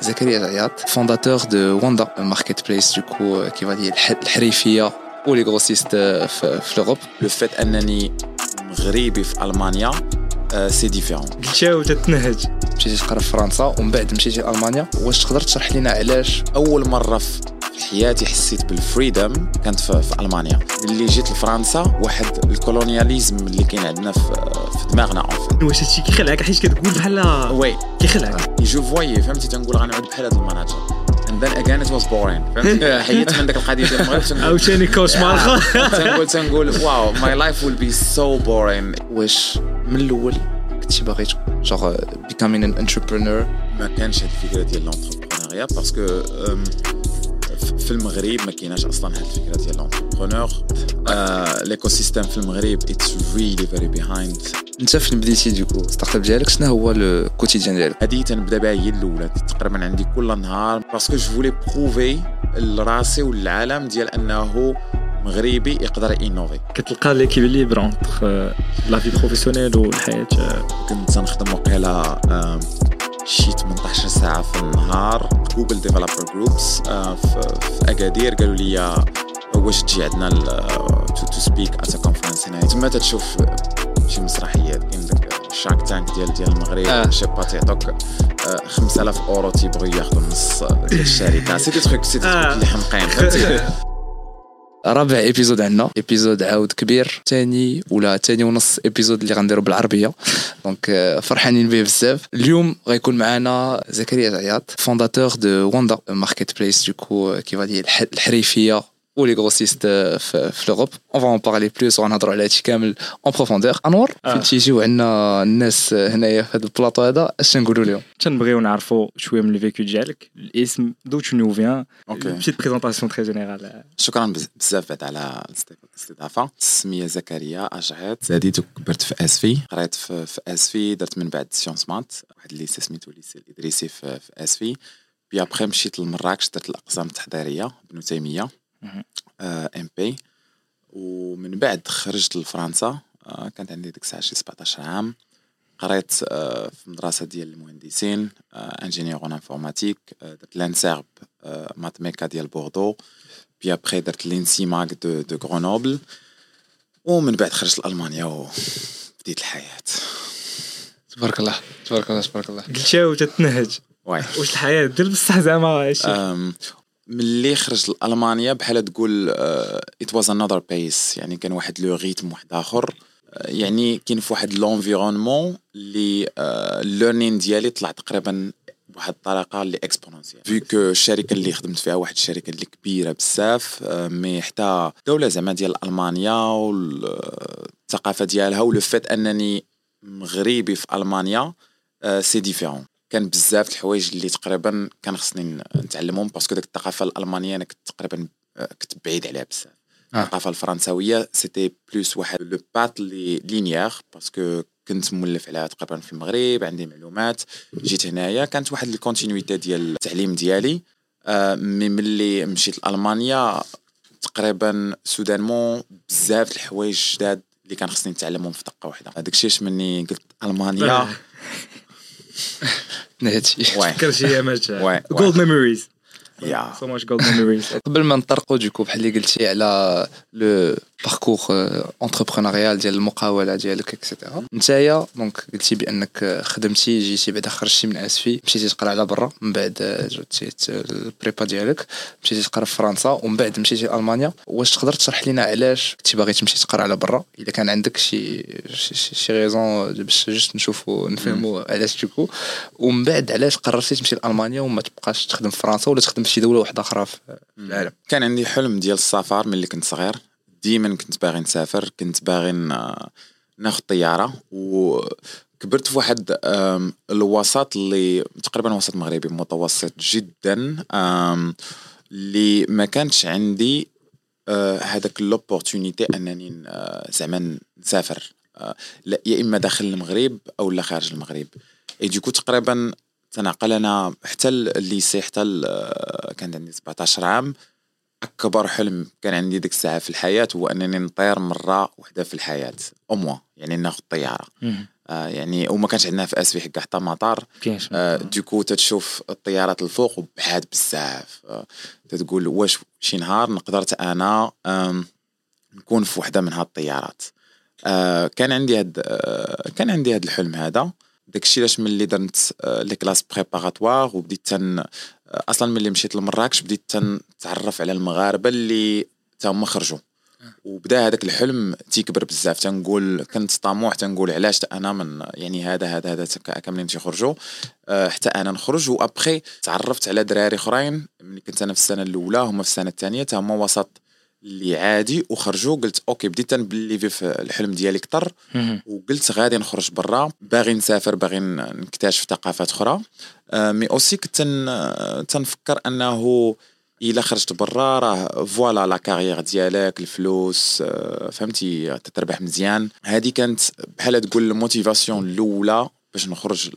زكريا جعياط fondateur de Wanda marketplace du coup كيف دي الحريفيه و les grossistes في l'Europe le fait انني مغربي في المانيا c'est différent قلتها وتتنهج مشيتي تقرا في فرنسا ومن بعد مشيتي ألمانيا. واش تقدر تشرح لنا علاش؟ أول مرة في حياتي حسيت بال freedom. كانت في, في ألمانيا. ملي جيت لفرنسا واحد ال colonialisme اللي كاين عندنا في, في دماغنا اون واش هادشي كيخلعك؟ حيت كتقول بحال oui. كيخلعك. je voyais فهمتي تنقول غنعود بحال هذا ال manager and then again it was boring. فهمتي؟ حيت من داك القضية ديال المغرب عاوتاني cauchemar اخر تنقول تنقول wow my life will be so boring. واش من الأول كنتي باغي تكون جوغ becoming an entrepreneur ما كانش هاد الفكرة ديال l'entrepreneuriat parce que في المغرب ما كايناش أصلا هاد الفكرة ديال l'entrepreneur l'écosystème في المغرب it's really very behind أنت فين بديتي du coup startup ديالك شنو هو ال quotidien ديالك؟ هادي تنبدا بها هي الأولى تقريبا عندي كل نهار parce que je voulais prouver لراسي وللعالم ديال أنه مغربي يقدر ينوفي كتلقى l'équilibre entre la vie professionnelle والحياة. كنت تنخدم وقيلا شي 18 ساعة في النهار. Google Developer Groups في أكادير قالوا لي واش تجي عندنا to speak at conference هنا. تما تشوف شي مسرحيات كاين داك ال Shark Tank ديال ديال المغرب آه. شي با تعطوك 5000 اورو تيبغيو ياخذوا نص ديال الشركة. c'est des trucs c'est des آه. trucs اللي حمقين رابع épisode عندنا épisode عاود كبير تاني ولا تاني ونص épisode اللي غنديرو بالعربيه donc آه، فرحانين به بزاف اليوم غيكون معنا زكريا جعياط fondateur de Wanda marketplace du coup كيف دي الحريفيه و les grossistes في, في l'Europe on va en parler plus وغنهضروا على هادشي كامل en profondeur انور آه. فين تيجيو عندنا الناس هنايا في هذا البلاطو هذا اش نقولوا لهم تنبغيو نعرفوا شوية من ال vécu ديالك الاسم d'où tu nous viens okay petite présentation très générale شكرا بز- بزاف بعد على الاستضافه السميه زكريا اجعيت زاديت وكبرت في اسفي قريت في, في اسفي درت من بعد sciences maths واحد ال lycée سميتو lycée الادريسي في, في اسفي بي ابخي مشيت لمراكش درت الاقسام التحضيريه بنو تيميه مهم. ام بي ومن بعد خرجت لفرنسا آه، كانت عندي ديك الساعة شي 17 عام. قريت آه، في مدرسة ديال المهندسين ingénieur en informatique درت l'ENSEIRB-MATMECA ديال بوردو. puis après درت l'ENSIMAG de de Grenoble ومن بعد خرجت لألمانيا وبديت الحياة. تبارك الله تبارك الله تبارك الله. قلتها وتتنهج. واي واش الحياة دير بصح زعما ملي خرجت لألمانيا بحال تقول it was another pace يعني كان واحد le rythme واحد آخر. أه، يعني كاين في واحد l'environnement اللي ال learning ديالي طلع تقريبا بواحد الطريقة اللي exponentielle avec الشركة اللي خدمت فيها واحد الشركة اللي كبيرة بزاف أه، mais حتى دوله زعما ديال ألمانيا والثقافه ديالها و le fait أنني مغربي في ألمانيا c'est différent كان بزاف الحوايج اللي تقريبا كان خصني نتعلمهم parce que ديك الثقافة الألمانية أنا كنت تقريبا آه، كنت بعيد عليها بزاف. آه. الثقافة الفرنساوية c'était plus واحد le path اللي linéaire parce que كنت مولف عليها تقريبا في المغرب عندي معلومات. جيت هنايا كانت واحد ال continuité ديال التعليم ديالي آه، mais ملي مشيت لألمانيا تقريبا soudainement بزاف الحوايج جداد اللي كان خصني نتعلمهم في دقة واحدة. هذاك الشيء مني قلت ألمانيا. ايامات واي. gold memories yeah. So much gold memories قبل ما نطرقوا du coup بحال اللي قلتي على le parcours entrepreneurial ديال المقاولة ديالك et cetera نتايا donc قلتي بأنك خدمتي جيتي بعدا خرجتي من آسفي مشيتي تقرا على برا من بعد جبتي ال prépa ديالك مشيتي تقرا في فرنسا ومن بعد مشيتي لالمانيا واش تقدر تشرح لنا علاش كنتي باغي تمشي تقرا على برا؟ اذا كان عندك شي شي, شي, raison باش juste نشوفوا نفهموا علاش du coup. ومن بعد علاش قررتي تمشي لألمانيا وما تبقاش تخدم في فرنسا ولا تخدم في شي دولة واحدة أخرى في في العالم؟ كان عندي حلم ديال السفر ملي كنت صغير. ديما كنت باغي نسافر كنت باغي ناخذ طيارة وكبرت في واحد الوسط اللي تقريبا وسط مغربي متوسط جدا اللي ما كانش عندي آه، هذاك l'opportunité أنني زعما نسافر آه، لا يا إما داخل المغرب أو لا خارج المغرب. et du coup تقريبا تنعقل أنا حتى ال lycée حتى آه، كان عندي 17 عام. اكبر حلم كان عندي ديك الساعة في الحياة هو أنني نطير مرة واحدة في الحياة أو موا يعني ناخذ طياره آه، يعني وما كانش عندنا في أسفي حكا حتى مطار. آه، du coup تتشوف الطيارات الفوق وبعاد بزاف. آه، تتقول واش شي نهار نقدرت أنا آم، نكون في وحدة من هاد الطيارات. آه، كان عندي هاد آه، كان عندي هاد الحلم هذا. داكشي علاش ملي درت آه، les classes préparatoires وبديت تن آه، أصلا ملي مشيت لمراكش بديت تنتعرف على المغاربة اللي تاهما خرجوا. وبدا هذاك الحلم تيكبر بزاف. تنقول كنت طموح تنقول علاش أنا من يعني هذا هذا هذا كاملين تيخرجوا آه، حتى أنا نخرج. وأبخي تعرفت على دراري أخرين. ملي كنت أنا في السنة الأولى هما في السنة الثانية تا هما وسط اللي عادي. وخرجوا قلت okay بديت تنبليفي في الحلم ديالي كتر مهم. وقلت غادي نخرج برا. باغي نسافر باغي نكتشف ثقافات أخرى. آه، mais aussi كنت تن- تنفكر أنه إلا خرجت برا راه voilà la carrière ديالك الفلوس آه، فهمتي؟ تتربح مزيان. هذه كانت بحال تقول ال motivation الأولى باش نخرج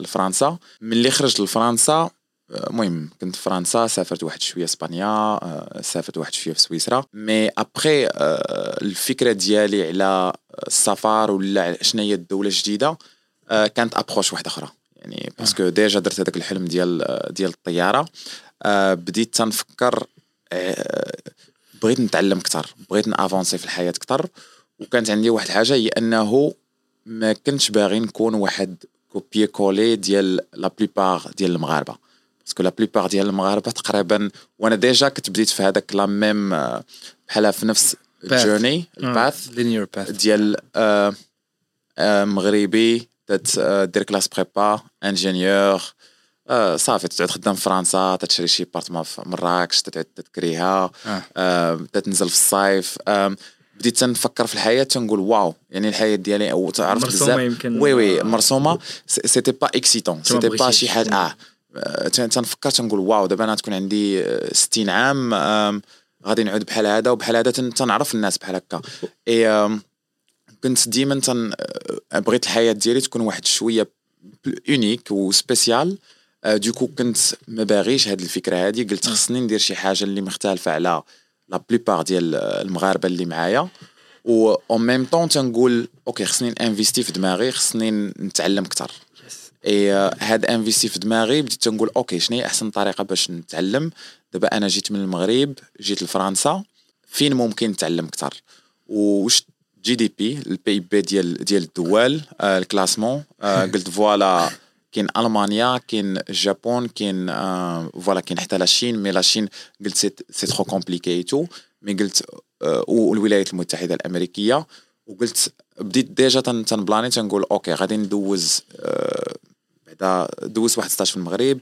لفرنسا. ملي خرجت لفرنسا المهم كنت في فرنسا سافرت واحد شوية إسبانيا آه، سافرت واحد شوية في سويسرا. mais après الفكرة ديالي على السفر ولا شنو هي الدولة الجديدة آه، كانت approche واحدة أخرى. يعني parce que déjà درت هذاك الحلم ديال آه، ديال الطيارة. آه، بديت تنفكر آه، بغيت نتعلم أكثر بغيت نأفونسي في الحياة أكثر. وكانت عندي واحد الحاجة هي أنه ما كنتش باغي نكون واحد copié collé ديال la plupart ديال المغاربة. parce que la plupart ديال المغاربه تقريبا وأنا déjà كنت بديت في هذاك la même آه، بحال في نفس. ال journey ال path linear path ديال آه، آه، مغربي دير classe prépa ingénieur آه، صافي تقعد خدام في فرنسا تتشري شي بارتما في مراكش تتعد تكريها تتنزل في الصيف بديت تنفكر في الحياة تنقول waouh يعني الحياة ديالي أو مرسومة بزاف oui oui. مرسومه c'était pas excitant c'était pas. شي حاجة آه تنفكر تنقول waouh دابا أنا تكون عندي آه، 60 عام آم، غادي نعود بحال هذا وبحال هذا تن- تنعرف الناس بحال هكا. إي كنت ديما تن آه، بغيت الحياة ديالي تكون واحد شوية unique و spéciale آه، du coup كنت ما باغيش هاد الفكرة هادي قلت خصني ندير شي حاجة اللي مختلفة على la plupart ديال آه، المغاربة اللي معايا. و en même temps تنقول okay خصني انفيستي في دماغي خصني نتعلم أكثر إي آه، هاد انفيستي في دماغي بديت تنقول okay شنو هي أحسن طريقة باش نتعلم؟ دابا أنا جيت من المغرب جيت لفرنسا فين ممكن نتعلم أكثر؟ وش GDP ال PIB ديال ديال الدول آه، ال classement آه، قلت voilà كاين ألمانيا كاين اليابان كاين آه، voilà كاين حتى la Chine mais la Chine قلت c'est c'est trop compliqué pour moi قلت آه، والولايات المتحدة الأمريكية وقلت بديت déjà تن- تنبلاني تنقول okay غادي ندوز آه، بعدا دوزت واحد stage في المغرب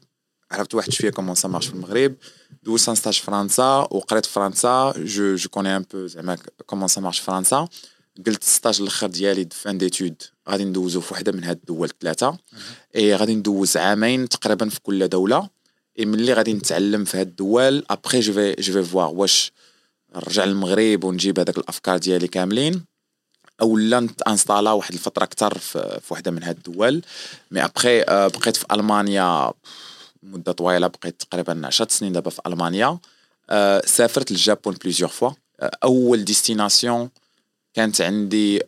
عرفت واحد شوية comment ça marche في المغرب دوزت un stage في فرنسا وقريت في فرنسا je je connais un peu زعما comment ça marche في فرنسا. قلت stage الأخر ديالي fin d'études غادي ندوزو في وحدة من هاد الدول الثلاثه إي غادي ندوز عامين تقريبا في كل دولة. إي ملي غادي نتعلم في هاد الدول après je vais je vais voir واش نرجع للمغرب ونجيب هذاك الأفكار ديالي كاملين. أو لا انستالا واحد الفترة أكثر في, وحدة من هاد الدول. mais après آه، بقيت في ألمانيا مدة طويلة بقيت تقريبا 10 سنين دابا في ألمانيا. آه، سافرت لل Japon plusieurs fois آه، أول destination كانت عندي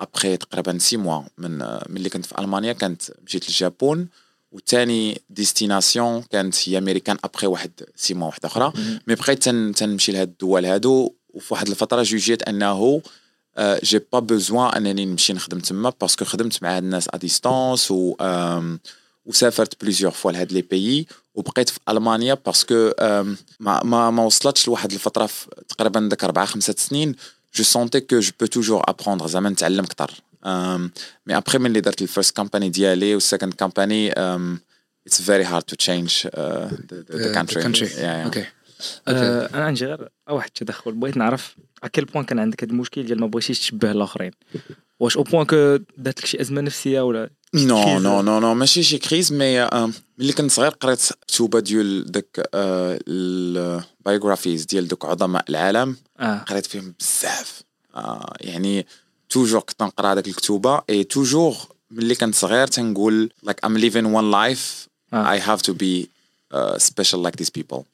أبخي تقريبا six mois من ملي كنت في ألمانيا كانت مشيت لل Japon. وثاني destination كانت هي أمريكان أبخي واحد six mois واحدة أخرى. mais بقيت تن تنمشي لهاد الدول هادو. وفي واحد الفترة جوجيت أنه j'ai pas besoin انني نمشي نخدم تما parce que خدمت مع هاد الناس à distance و آم، وسافرت plusieurs fois لهاد les pays وبقيت في ألمانيا parce que آم، ما ما ما وصلتش لواحد الفترة في تقريبا داك أربعة خمسة سنين. je sentais que je peux toujours apprendre زعما نتعلم أكثر. mais après ملي درت ال first company ديالي وال second company it's very hard to change the country country okay آه، أنا عندي غير واحد التدخل بغيت نعرف à quel point كان عندك هذا المشكل ديال ما بغيتيش تشبه الآخرين. واش au point que دات لك شي أزمة نفسية ولا No. no no no ماشي شي crise mais آه، ملي كنت صغير قريت كتوبة ديال داك ال biographies ديال دوك عظماء العالم. قريت فيهم بزاف. آه يعني toujours كنت نقرا هذاك الكتوبة et toujours ملي كنت صغير تنقول like I'm living one life. آه. I have to be uh, special like these people. آه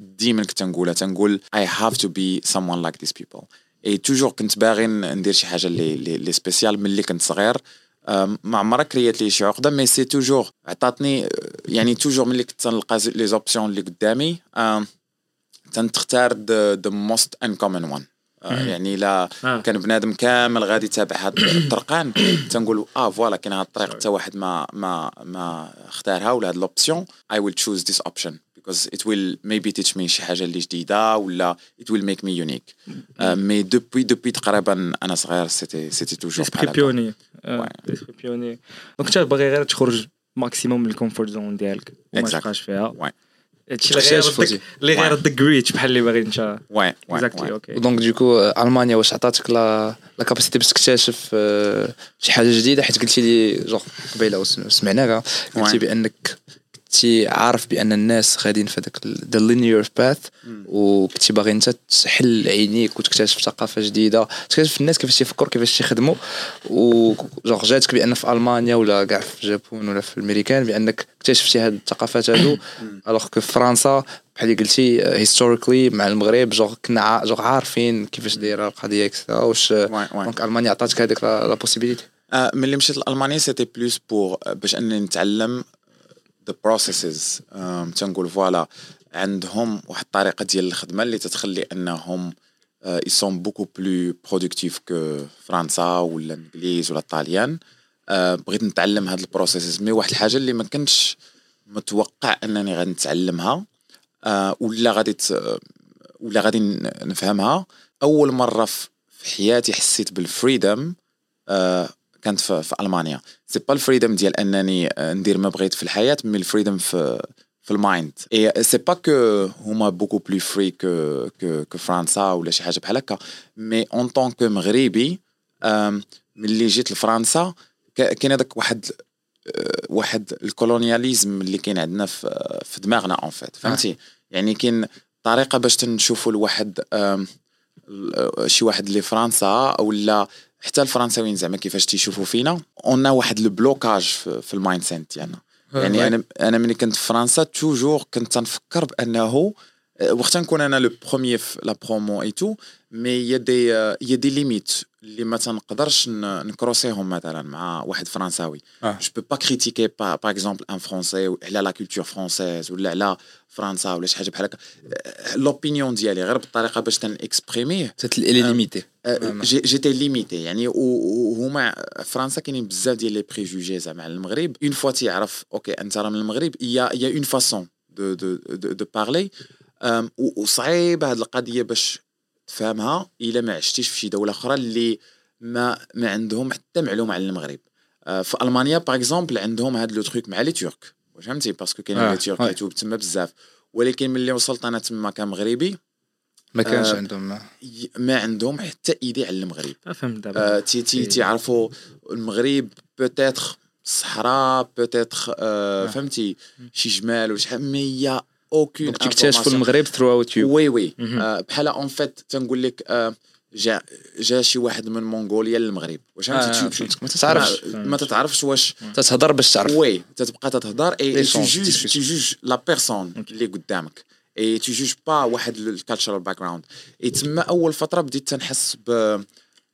ديما كنت نقولها تنقول I have to be someone like these people. et toujours كنت باغي ندير شي حاجة اللي اللي اللي spéciale ملي كنت صغير. آه، ما عمرها كريات لي شي عقدة mais c'est toujours عطاتني آه، يعني toujours ملي كنت تنلقى les options اللي قدامي آه، تنختار the most uncommon one يعني لا آه. كان بنادم كامل غادي يتابع هاد الطرقان. تنقول آه voilà كاين هاد الطريق حتى واحد ما ما ما اختارها ولا هاد l'option I will choose this option. Because it will maybe teach me شي حاجة اللي جديدة ولا it will make me unique. mais depuis depuis تقريبا أنا صغير c'était c'était toujours esprit pionnier pionnier donc انت باغي غير تخرج maximum من ال comfort zone ديالك وما. تبقاش فيها. هادشي اللي غير اللي. يردك rich بحال اللي باغي انت oui exactly okay donc du coup المانيا واش عطاتك la la capacité باش تكتشف شي حاجة جديده حيت قلتي لي جوغ قبيله سمعناها قلتي. بانك كنتي عارف بأن الناس غاديين في هذاك the linear path وكنتي باغي أنت تحل عينيك وتكتشف ثقافة جديدة تكتشف الناس كيفاش تيفكروا كيفاش تيخدموا وجوغ جاتك بأن في ألمانيا ولا كاع في اليابان ولا في الأمريكان بأنك اكتشفتي هاد الثقافات هادو. alors que في فرنسا بحال اللي قلتي historically مع المغرب جوغ كنا جوغ عارفين كيفاش دايرة القضية et cetera واش. donc ألمانيا عطاتك هذيك la possibilité آه، ملي مشيت لألمانيا c'était plus pour باش انني نتعلم the processes تنقول voilà عندهم واحد الطريقة ديال الخدمة اللي تتخلي أنهم ils sont beaucoup plus productifs que فرنسا ولا الانجليز ولا الطاليان آه، بغيت نتعلم هاد ال processes. mais واحد الحاجة اللي ما كنتش متوقع أنني غادي نتعلمها آه، ولا غادي ت- ولا غادي نفهمها. أول مرة في حياتي حسيت بال freedom آه، كانت في, في ألمانيا. c'est pas ال freedom ديال أنني آه، ندير ما بغيت في الحياة mais ال freedom في في ال mind. et c'est pas que هما beaucoup plus free que que que فرنسا ولا شي حاجة بحال هكا. mais en tant que مغربي ملي جيت لفرنسا كا- كاين هذاك واحد آه، واحد ال colonialisme اللي كاين عندنا في في دماغنا en fait فهمتي؟ يعني كاين طريقة باش تنشوفوا ال- شي واحد اللي فرنسا ولا حتى الفرنساويين زعما كيفاش تيشوفوا فينا on a واحد ال blocage في, في ال mindset ديالنا. يعني أنا أنا ملي كنت في فرنسا toujours كنت تنفكر بأنه آه، واخا نكون أنا le premier في la promo et tout mais y a des y a des limites اللي ما تنقدرش ن- نكروسيهم مثلا مع واحد فرنساوي آه. je peux pas critiquer par exemple un français على la culture française ولا على فرنسا ولا شي حاجة بحال هكا l'opinion ديالي غير بالطريقة باش تنكسبريميه était limité آه، j'é- j'étais limité يعني و- و- وهما فرنسا كاينين بزاف ديال les préjugés زعما على المغرب on voit تيعرف okay انت راه من المغرب y a y a une façon de de de, de parler أم، و- وصعيبه هاد القضية باش تفهمها إلا ما عشتيش في شي دولة أخرى اللي ما ما عندهم حتى معلومة على المغرب. آه، في ألمانيا par exemple عندهم هاد le truc مع les Turcs فهمتي؟ باسكو كاينين آه، لي تورك ouais. يتوب تما بزاف. ولكن ملي وصلت أنا تما كمغربي ما كانش آه، عندهم ما عندهم حتى إيدي على المغرب. فهمت دابا. آه، تي تي تيعرفوا المغرب بوتيتر الصحراء بوتيتر آه، فهمتي؟ شي جمال وشي حاجة مي اوكين دونك تكتشفوا المغرب ثرو اوت يو وي وي. آه، بحال اون فيت تنقول لك آه، جا جا شي واحد من منغوليا للمغرب. واش آه،. ما تتعرفش ما- تتعرفش واش تتهضر باش تعرف. oui تتبقى تتهضر et tu juges la personne اللي قدامك. et tu juges pas واحد ال cultural background et تما أول فترة بديت تنحس ب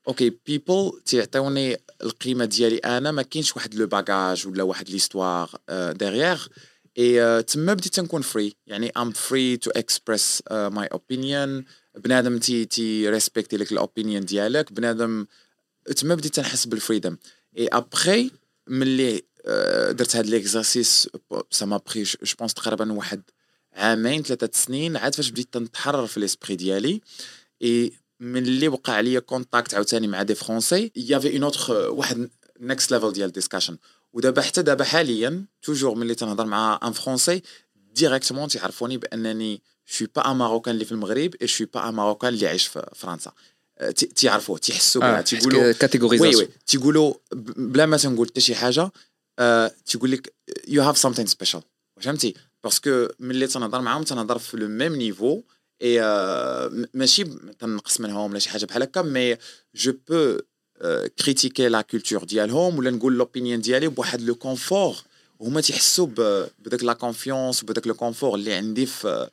okay people تيعطيوني القيمة ديالي أنا. ما كاينش واحد le bagage ولا واحد l'histoire derrière et تما بديت تنكون free يعني I'm free to express my opinion بنادم تي تي ريسبكتي لك ال opinion ديالك. بنادم تما بديت تنحس بال freedom et après ملي آه، درت هاد les exercices ça m'a pris je pense تقريبا واحد عامين ثلاثة سنين عاد فاش بديت تنتحرر في l'esprit ديالي. اي من اللي وقع عليا contact عاوتاني مع des français y avait un autre واحد next level ديال discussion ودابا حتى دابا حاليا toujours ملي تنهضر مع un français directement تيعرفوني بأنني je suis pas un marocain اللي في المغرب et je suis pas un marocain اللي عايش في فرنسا. آه، تي- تيعرفوه تيحسوا بها تيقولوا oui catégorisation oui تيقولوا بلا ما تنقول حتى شي حاجة آه تيقول لك you have something special فهمتي؟ parce que ملي تنهضر معاهم تنهضر في le même niveau et آه ماشي تنقص منهم ولا شي حاجة بحال هكا mais je peux critiquer la culture ديالهم ولا نقول l'opinion ديالي بواحد le confort هما تيحسوا ب- بداك la confiance وبداك le confort اللي عندي في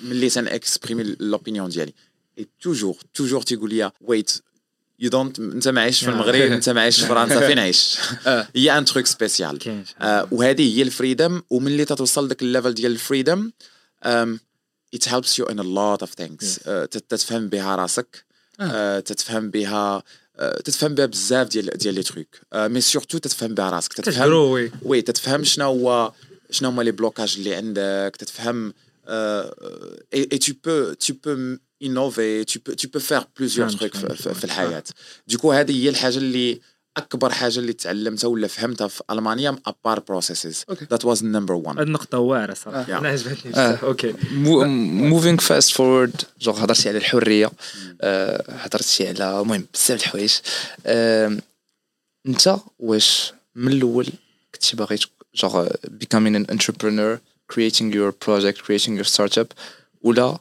ملي تن exprimer l'opinion ديالي et toujours toujours تيقول لي wait you don't انت ما عايش في آه. المغرب انت ما عايش في فرنسا فين عايش آه. هي un truc spécial كاين شي آه، وهذه هي ال freedom وملي تتوصل داك ال level ديال ال freedom it helps you in a lot of things. Yes. آه، تت- تتفهم بها راسك آه، تتفهم بها آه، تتفهم بها بزاف ديال ديال les trucs. mais surtout تتفهم بها راسك. تتفهم تجروي oui. تتفهم شنو هو شنو هما les blocages اللي عندك. تتفهم اي peux tu peux innover tu peux tu peux faire plusieurs فهمت، trucs في. الحياة. du coup هذه هي الحاجة اللي أكبر حاجة اللي تعلمتها ولا فهمتها في ألمانيا à part processes. that was number 1 هاد النقطة واعرة صراحة. آه. أنا عجبتني. آه. بزاف okay moving fast forward genre هضرتي على الحرية. آه، هضرتي على المهم بزاف د الحوايج. أنت واش من الأول كنتي باغي جونغ becoming an entrepreneur creating your project creating your startup ولا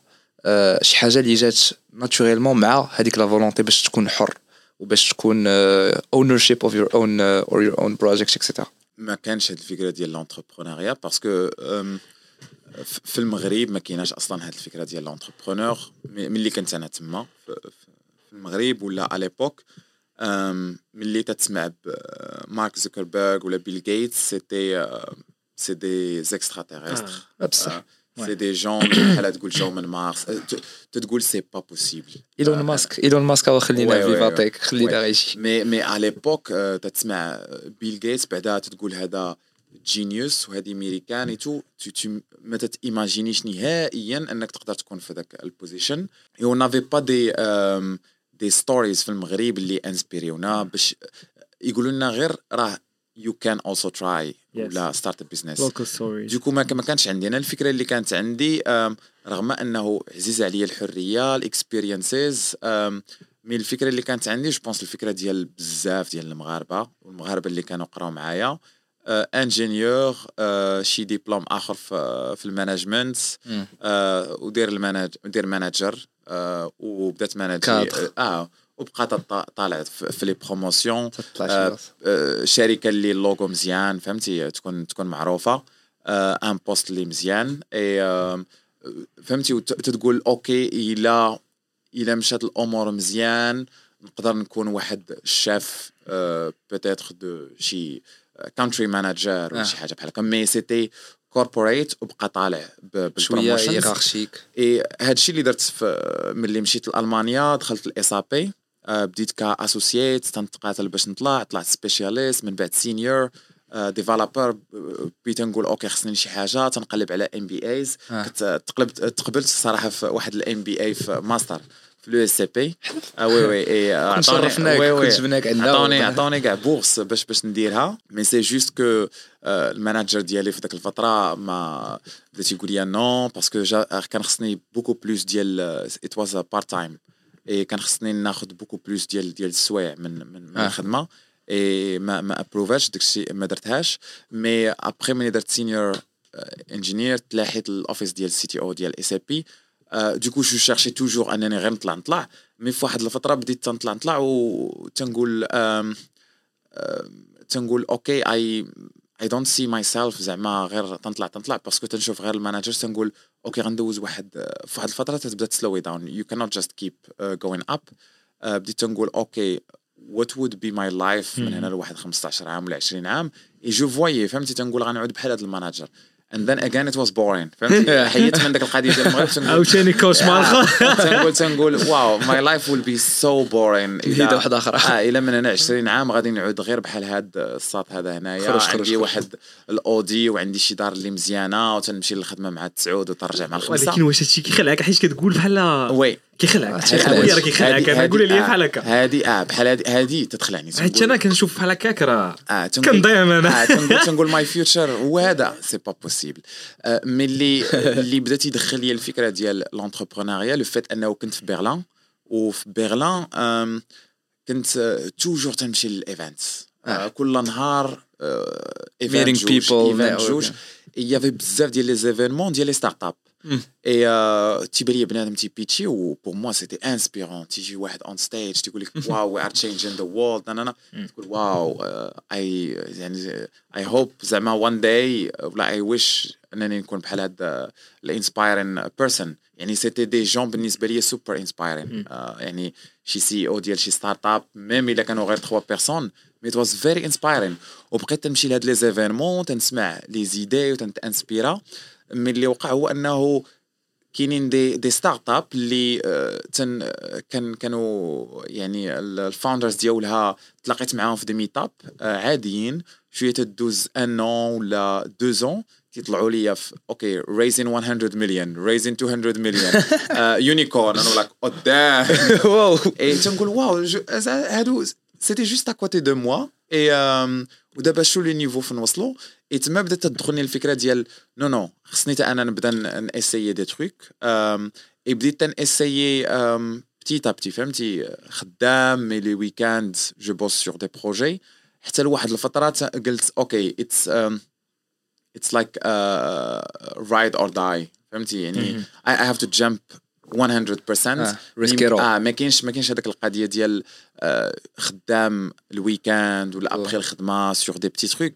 شي حاجة اللي جات naturellement مع هذيك la volonté باش تكون حر؟ وباش تكون ownership of your own آه، or your own project etc ما كانش هاد الفكرة ديال l'entrepreneuriat parce que في المغرب ما كايناش أصلا هاد الفكرة ديال l'entrepreneur ملي كنت أنا تما في المغرب ولا على l'époque ملي تتسمع بمارك زوكربيرغ ولا بيل غيتس c'était c'est des extra-terrestres بصح c'est des gens بحال تقول جاو من مارس تقول c'est pas possible ايلون ماسك ايلون ماسك هو خلينا VivaTech oui. خلينا غيشي مي مي على l'époque تتسمع بيل غيتس بعدا تتقول هذا جينيوس وهذه américain tout tout ما تت imaginer ش نهائيا انك تقدر تكون في ذاك ال position y en avait pas des des stories في المغرب اللي inspirer ونا باش يقولوا لنا غير راه you can also try. ولا start business local stories du coup ما ما كانش عندي أنا الفكرة اللي كانت عندي رغم أنه عزيز عليا الحرية ال experiences mais الفكرة اللي كانت عندي je pense الفكرة ديال بزاف ديال المغاربة والمغاربة اللي كانوا قراو معايا ingénieur شي ديبلوم آخر في في ال management. آه، ودير ال manage ودير manager آه، وبدأت manager cadre. آه وبقات طا- طالع في les promotions آه،. آه، شركة اللي اللوغو مزيان فهمتي؟ تكون تكون معروفة. آه، un poste اللي مزيان. اي آم، فهمتي؟ وت- تتقول okay الا الا مشات الأمور مزيان. نقدر نكون واحد ال chef peut-être de شي country manager ولا آه. شي حاجة بحال هكا. mais c'était corporate وبقى طالع ب- شوية بال promotions hiérarchiques et هذا الشيء اللي درت ملي مشيت لألمانيا دخلت ال SAP بديت ك associate تنتقاتل باش نطلع طلعت specialist من بعد senior developer بقيت نقول okay خصني شي حاجة تنقلب على MBAs آه. تقلبت تقبلت الصراحه في واحد ال MBA في ماستر في l'ESCP oui oui عطوني- oui oui. عطوني عطوني كاع bourse باش باش نديرها mais c'est juste que ال manager ديالي في ذاك الفترة ما بدا تيقول لي non parce que كان خصني beaucoup plus ديال it was part time et كان خصني ناخذ beaucoup plus ديال ديال السوايع من من, من آه. الخدمه et ما ما approuver اش داكشي ما درتهاش mais après ملي درت senior engineer تلاحيت ال office ديال ال CTO ديال SAP du coup je cherchais toujours انني غير نطلع نطلع mais في واحد الفترة بديت تنطلع نطلع وتنقول آم، آم، تنقول okay I I don't see myself زعما غير تنطلع تنطلع parce que تنشوف غير ال manager تنقول okay غندوز واحد في واحد الفترة تبدأ تسلوي داون يو كانوت جاست كيب جوين اب بديت تنقول okay what would be my life من هنا لواحد 15 عام ولا 20 عام؟ et je voyais فهمتي تنقول غنعود بحال هذا ال manager and then again it was boring. فهمتي حيدت من داك القضية ديال المغرب عاوتاني كوش مع الآخر تنقول تنقول wow my life will be so boring جديدة واحدة أخرى. آه الا من هنا 20 عام غادي نعود غير بحال هاد الساط هذا هنايا. عندي. واحد الأودي وعندي شي دار اللي مزيانة وتنمشي للخدمة مع التسعود وترجع مع ولكن الخمسة. واش هادشي كيخلعك حيت كتقول بحال oui. كيخلعك. تيخلعك. خويا راه كيخلعك. أنا نقول لي بحال هكا. هادي آه بحال هادي هادي تتخلعني. حيت أنا كنشوف بحال هكاك راه آه تنقول- كنضيع أنا. آه تنقول my future هو هذا c'est pas possible mais اللي اللي بدا تيدخل لي الفكرة ديال l'entrepreneuriat le fait أنه كنت في برلين وفي برلين كنت toujours تنمشي لل events آه. كل نهار آه، event جوج event. جوج. y avait بزاف ديال les événements ديال les startups et آه، تيبان لي بنادم تي pitch ي et pour moi c'était inspirant تيجي واحد on stage تيقول لك wow we are changing the world أنا تقول wow I يعني I hope زعما one day ولا I wish انني نكون بحال هذا ال inspiring person يعني c'était des gens بالنسبة لي super inspiring يعني شي CEO ديال شي start-up même إلا كانوا غير 3 personnes mais was very inspiring وبقيت تمشي لهاد les événements تنسمع les idées وتنتانسبيرا mais اللي وقع هو أنه كاينين des des start-ups اللي آه، تن كان كانوا يعني ال founders ديالها تلاقيت معاهم في des meetups آه، عاديين. شوية تدوز an ولا deux ans تيطلعوا لي في okay raising 100 مليون raising 200 مليون unicorn أنا like قدام waouh et تنقول waouh هادو c'était juste à côté de moi et ودابا شو les niveaux فين وصلوا اي تما بدات تدخلني الفكرة ديال non non خصني حتى أنا نبدا ناسيي des trucs et بديت تناسيي petit à petit فهمتي خدام mais les week-ends je bosse sur des projets حتى لواحد الفترات قلت okay it's it's like ride or die فهمتي يعني I have to jump 100% risk it آه ما كاينش ما كاينش هذاك القضية ديال آه، خدام ال week-end ولا ابخي الخدمة sur des petits trucs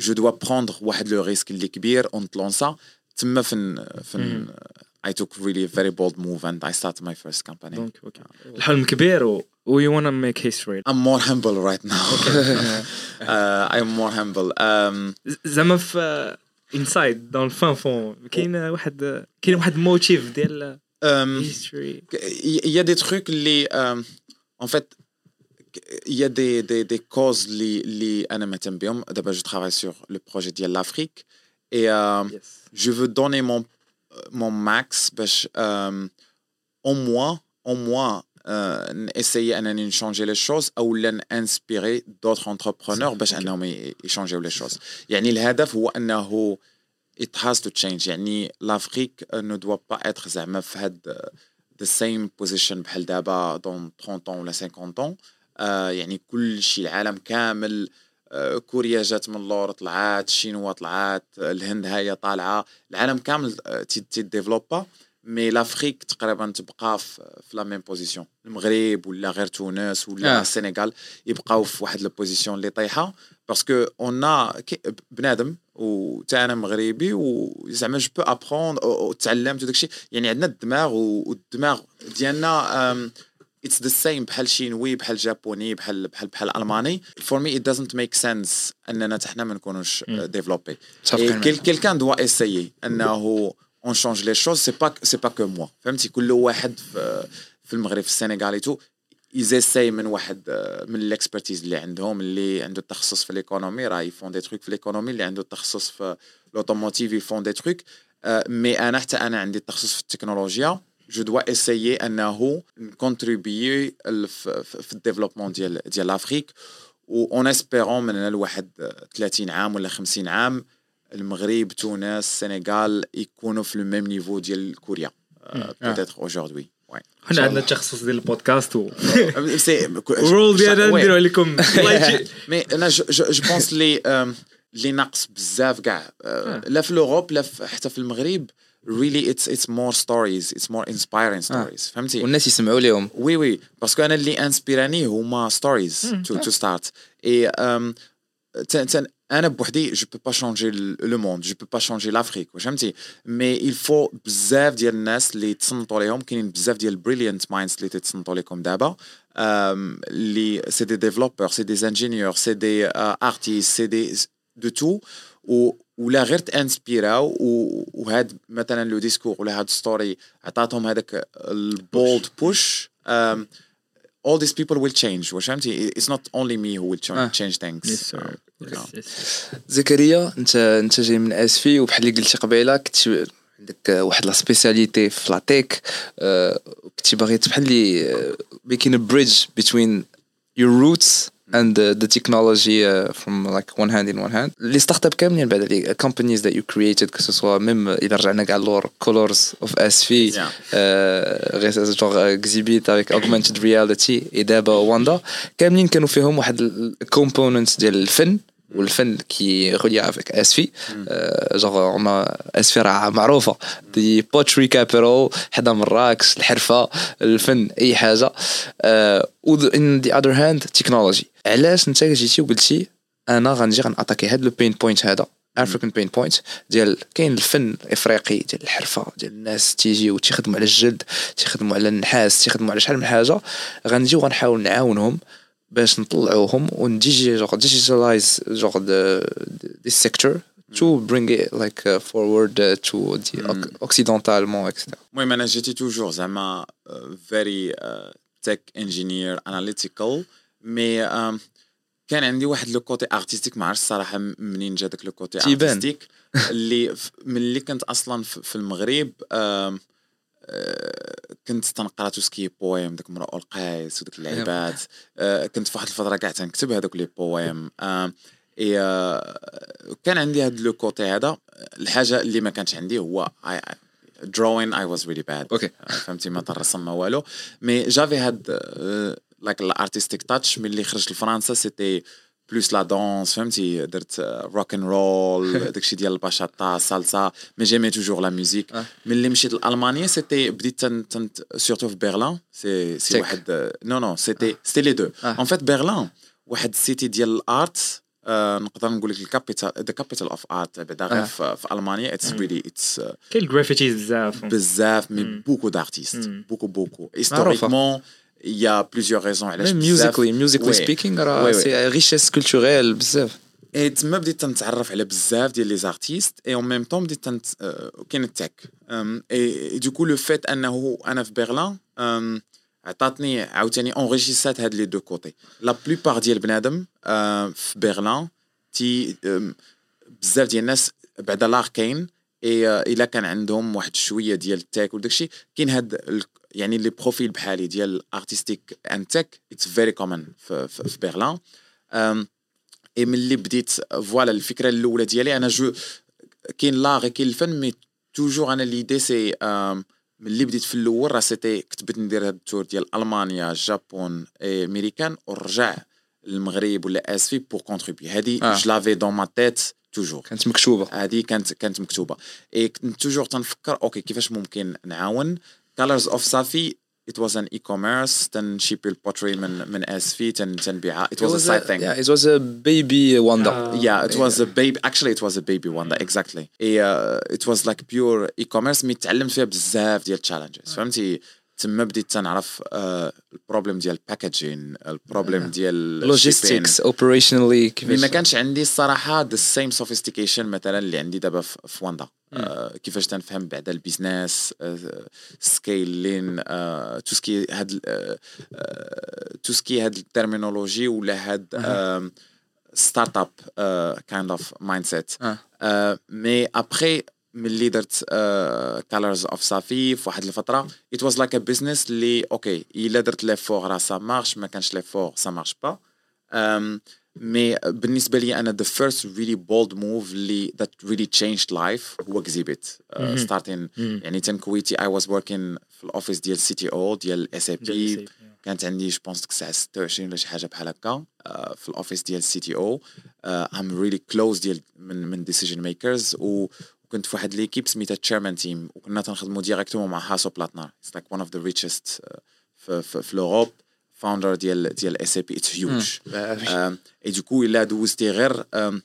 je dois prendre واحد le risque اللي كبير et on تلونسا تما فين فين I took really a very bold move and I started my first company. donc الحلم كبير و و you wanna make history. I'm more humble right now. uh, I'm more humble. Um, زعما في انسايد دون الفان فون كاين واحد كاين واحد موتيف ديال um, هيستوري il y a des trucs اللي um, en fait il y a des des des causes اللي اللي انا مهتم بهم دابا جو travaille sur le projet ديال l'Afrique et um, je veux donner mon mon max باش um, au moins au moins euh, essayer انني نشونجي les choses أو لا inspirer d'autres entrepreneurs باش انهم يشونجيو les choses يعني الهدف هو انه it has to change. يعني l'Afrique ne doit pas être زعما في هاد the same position بحال دابا dans 30 ans ولا 50 ans. آه يعني كل شيء العالم كامل آه كوريا جات من اللور طلعات الشينوا طلعات الهند هي طالعه العالم كامل آه، تي- تيديفلوبا mais l'Afrique تقريبا تبقى في la même position المغرب ولا غير تونس ولا آه. السنغال يبقاو في واحد ال position اللي طايحه parce que on بنادم وتا أنا مغربي وزعما je peux apprendre وتعلمت وداك الشيء يعني عندنا الدماغ والدماغ ديالنا it's the same بحال شينوي بحال جابوني بحال بحال بحال الماني for me it doesn't make sense اننا حنا ما نكونوش développés. quelqu'un doit essayer انه on change les choses c'est pas c'est pas que moi فهمتي كل واحد في, في المغرب في السنغال tout يزيساي من واحد آه، من ال expertise اللي عندهم اللي عنده التخصص في l'économie راه يفون des trucs في l'économie اللي عنده التخصص في l'automotive يفون des trucs mais أنا حتى أنا عندي التخصص في التكنولوجيا je dois essayer انه نكونتريبيي في, في ال développement ديال ديال l'Afrique و en espérant من هنا لواحد 30 عام ولا 50 عام المغرب تونس السنغال يكونوا في le même niveau ديال كوريا peut-être aujourd'hui حنا عندنا التخصص ديال البودكاست و ال rôle ديالنا نديرو عليكم. mais أنا je je pense لي اللي ناقص بزاف كاع آه، لا في ال Europe لا حتى في المغرب really it's it's more stories it's more inspiring stories فهمتي؟ والناس يسمعوا لهم oui oui parce que أنا اللي انسبيراني هما stories to to start اي um, تن تن أنا بوحدي je peux pas changer le monde je peux pas changer l'Afrique واش فهمتي mais il faut بزاف ديال الناس اللي تصنتوا ليهم كاينين بزاف ديال brilliant minds اللي تتصنتوا لكم دابا um, اللي c'est des développeurs c'est des ingénieurs c'est des artistes c'est des de tout و ولا غير تانسبيراو و- وهاد مثلا le discours ولا هاد story عطاتهم هذاك ال bold push all these people will change واش فهمتي it's not only me who will change, آه. change things Yes, sir. Um, you know. Yes, yes. زكريا انت انت جاي من اسفي وبحال اللي قلتي قبيله كنت عندك واحد لا سبيسياليتي في لاتيك آه، كنتي باغي بحال اللي making a bridge between your roots and the, the technology uh, from like one hand in one hand لي ستارت اب كاملين بعد عليك companies that you created que ce soit même اذا رجعنا كاع اللور colors of اسفي Yeah. آه، غير جونغ اكزيبيت avec augmented reality et دابا واندا كاملين كانوا فيهم واحد الكومبوننتس ديال الفن والفن كي ريلي افيك اسفي جوغ اون اسفي راه معروفة. دي بوتري كابيرو حدا مراكش الحرفة الفن أي حاجة. و ان ذا اذر هاند تكنولوجي علاش انت جيتي وقلتي أنا غنجي غنأتاكي هاد لو بين بوينت هذا افريكان بين بوينت ديال كاين الفن الافريقي ديال الحرفة ديال الناس تيجي وتيخدموا على الجلد تيخدموا على النحاس تيخدموا على شحال من حاجة. غنجي وغنحاول نعاونهم. باش نطلعوهم ونديجي جوغ ديجيتالايز جوغ دي سيكتور to bring it like uh, forward uh, to the mm. occidentalement etc. المهم أنا جيتي توجور زعما very tech engineer analytical مي كان عندي واحد le côté artistique ما عرفتش الصراحه منين جا داك le côté artistique اللي ملي كنت أصلا في المغرب كنت تنقرا tout ce qui poèmes داك امرؤ القيس وداك اللعيبات كنت في واحد الفترة كاع تنكتب هذوك les poèmes. et كان عندي هاد le côté هذا. الحاجة اللي ما كانش عندي هو drawing I was really bad. okay. فهمتي؟ ما ترسم ما والو. mais j'avais هاد like ال artistic touch ملي خرجت لفرنسا c'était plus la danse فهمتي درت rock and roll داكشي ديال ال bachata salsa mais j'aimais toujours la musique ملي مشيت لالمانيا c'était بديت تن تن surtout في برلين c'est c'est واحد non non c'était c'était les deux en fait برلين واحد ال city ديال ال art نقدر نقول لك ال capital the capital of art بعدا غير في المانيا it's really it's كاين ال graffitis بزاف بزاف mais beaucoup d'artistes beaucoup beaucoup historiquement il y a plusieurs raisons. علاش musically musically speaking راه c'est richesse culturelle بزاف اي تما بديت تنتعرف على بزاف ديال les artistes et en même temps بديت تنت كاين ال tech et du coup le fait انه أنا في برلين عطاتني عاوتاني أونريجيسات هاد les deux côtés la plupart ديال بنادم في برلين تي بزاف ديال الناس بعدا l'art كاين et إلا كان عندهم واحد شوية ديال ال tech وداكشي كاين هاد يعني les profils بحالي ديال artistic and tech it's very common في, في, في برلين et ملي بديت voilà الفكرة الأولى ديالي أنا je كاين l'art كاين الفن mais toujours أنا l'idée c'est ملي بديت في الأول راه c'était كتبت ندير هاد ال tour ديال ألمانيا الجابون أمريكان ورجع المغرب ولا آسفي pour contribuer هادي je l'avais dans ma tête toujours كانت مكتوبه هادي كانت كانت مكتوبه et كنت toujours تنفكر okay كيفاش ممكن نعاون colors of Safi it was an e-commerce تنشيب ال poterie من من اسفي تن تنبيعها it was, it was a side a, thing yeah it was a baby uh, yeah it was a baby actually it was a baby واندا exactly uh, it was like pure e-commerce mais تعلمت فيها بزاف ديال challenges فهمتي تما بديت تنعرف les problèmes ديال ال packaging les problèmes ديال logistics operationally كيفاش ما كانش عندي الصراحة the same sophistication مثلا اللي عندي دابا في واندا آه كيفاش تنفهم بعدا البيزنس سكيلين تو سكي هاد تو سكي هاد الترمينولوجي ولا هاد startup kind of mindset mais après ملي درت colors of Safi في واحد الفترة. it was like a business اللي okay إلا درت l'effort راه ça marche ما كانش l'effort ça marche pas mais بالنسبة لي أنا the first really bold move اللي that really changed life هو Exibit starting يعني تنكويتي I was working في ال office ديال CTO ديال SAP كانت عندي je pense ديك الساعة 26 ولا شي حاجة بحال هكا في ال office ديال CTO I'm really close ديال من من decision makers و كنت في واحد l'équipe سميتها chairman team وكنا تنخدموا directement مع هاسو بلاتنر it's like one of the richest في, l'Europe founder ديال ديال SAP it's huge et du coup الا دوزتي غير 3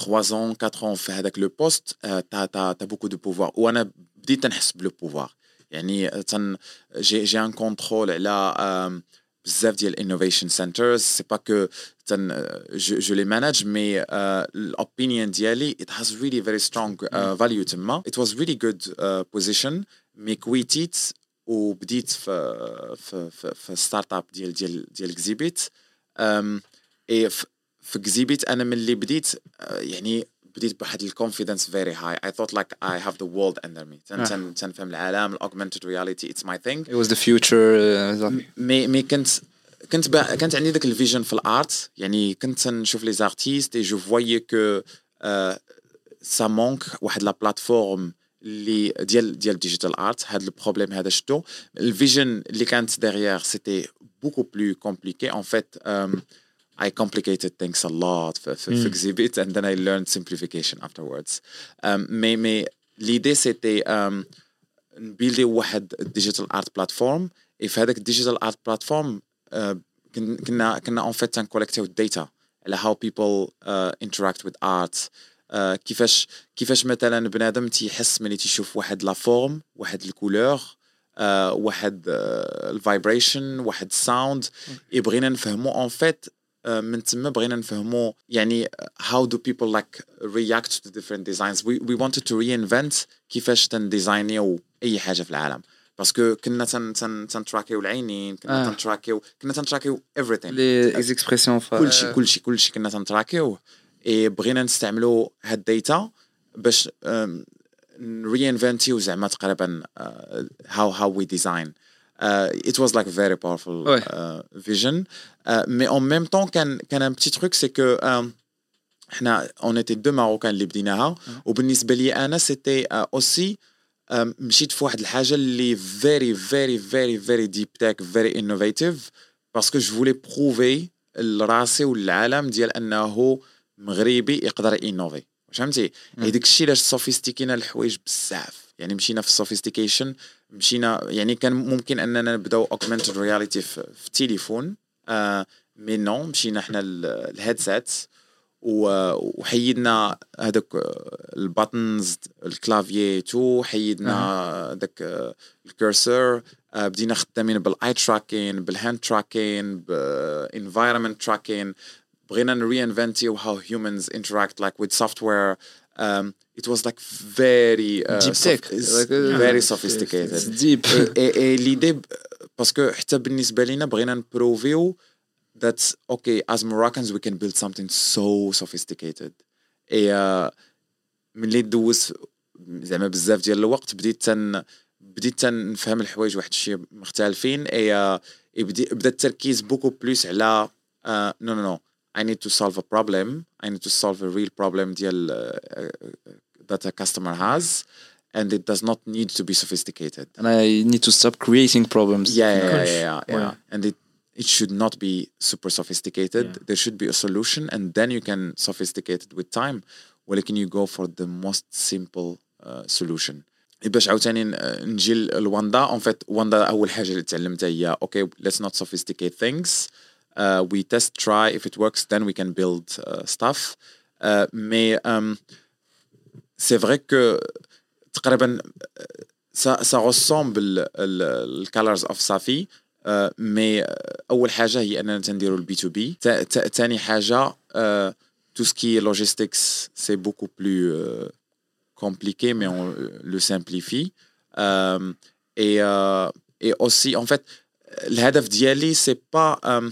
ans 4 ans في هذاك le poste t'as t'as t'as beaucoup de pouvoir وأنا بديت تنحس ب le pouvoir يعني تن j'ai j'ai un contrôle على بزاف ديال innovation centers. c'est pas que تن je, je les manage mais ال opinion ديالي it has really very strong uh, value تما it was really good uh, position. mais كويتيت وبديت في في في, في startup ديال ديال ديال Exibit et في Exibit أنا من اللي بديت يعني بديت بواحد ال confidence very high I thought like I have the world under me تنفهم العالم ال augmented reality it's my thing it was the future مي مي كنت كنت با كانت عندي ذاك ال vision في ال art. يعني كنت نشوف les artistes et je voyais que ça manque واحد la plateforme اللي ديال ديال digital art هذا ال problème هذا شفتو. ال vision اللي كانت derrière c'était beaucoup plus compliqué en fait I complicated things a lot في, في, في Mm. exhibit and then I learned simplification afterwards. Um, mais, mais l'idée c'était um, نبيلدي واحد digital art platform et في هذاك digital art platform uh, كن- كنا كنا en fait تنكولكتيو الداتا على how people uh, interact with art uh, كيفاش كيفاش مثلا بنادم تيحس ملي تيشوف واحد لا فورم واحد الكولور uh, واحد الفايبريشن واحد الساوند بغينا نفهمو اون فيت من تما بغينا نفهمو يعني how do people like react to different designs. We, we wanted to reinvent كيفاش تنديزاينيو أي حاجة في العالم. parce que كنا تن تن تنتراكيو العينين كنا آه. تنتراكيو كنا تنتراكيو everything. les expressions كلشي كلشي كلشي كنا تنتراكيوه اي بغينا نستعملوا هاد ال data باش رينفنتيو زعما تقريبا how how we design it was like a very powerful Ouais. uh, vision. Uh, mais en même temps كان كان un petit truc c'est que um, إحنا on était deux Marocains اللي بديناها وبالنسبه لي أنا c'était aussi مشيت في واحد الحاجة اللي very very very very deep tech very innovative parce que je voulais prouver لراسي وللعالم ديال انه مغربي يقدر ينوفي فهمتي داك الشيء علاش سوفيستيكينا الحوايج بزاف يعني مشينا في ال sophistication مشينا يعني كان ممكن أننا نبداو augmented reality في, التليفون آه mais non مشينا حنا ال headset وحيدنا هذاك ال buttons ال clavier tout حيدنا داك ال curseur آه، بدينا خدامين بال eye tracking بال hand tracking ب environment tracking بغينا نرينفنتيو how humans interact like with software um, it was like very uh, Deep tech. Like, uh, very it's- sophisticated deep et, et l'idée parce que حتى بالنسبة لينا بغينا نبروفيو that okay as Moroccans we can build something so sophisticated. Et uh, ملي دوز زعما بزاف ديال الوقت بديت تن بديت تنفهم الحوايج واحد الشيء مختلفين. اي اي بدي بدا التركيز beaucoup plus على نو نو نو I need to solve a problem I need to solve a real problem ديال uh, uh, that a customer has and it does not need to be sophisticated and I need to stop creating problems yeah, yeah, yeah, Coach. yeah, yeah. Yeah. And it it should not be super sophisticated. Yeah. There should be a solution, and then you can sophisticate it with time. ولكن you go for the most simple uh, solution. باش عاوتاني ن- نجي لواندا اون فيت واندا اول حاجه اللي تعلمتها هي اوكي let's not sophisticate things uh, we test try if it works then we can build uh, stuff uh, mais um, c'est vrai que تقريبا ça, ça ressemble ال colors of Safi uh, mais اول حاجه هي اننا تنديروا البي تو بي ثاني حاجه uh, tout ce qui est logistics c'est beaucoup plus euh, compliqué mais on le simplifie Euh, et euh, et aussi en fait الهدف ديالي c'est pas euh,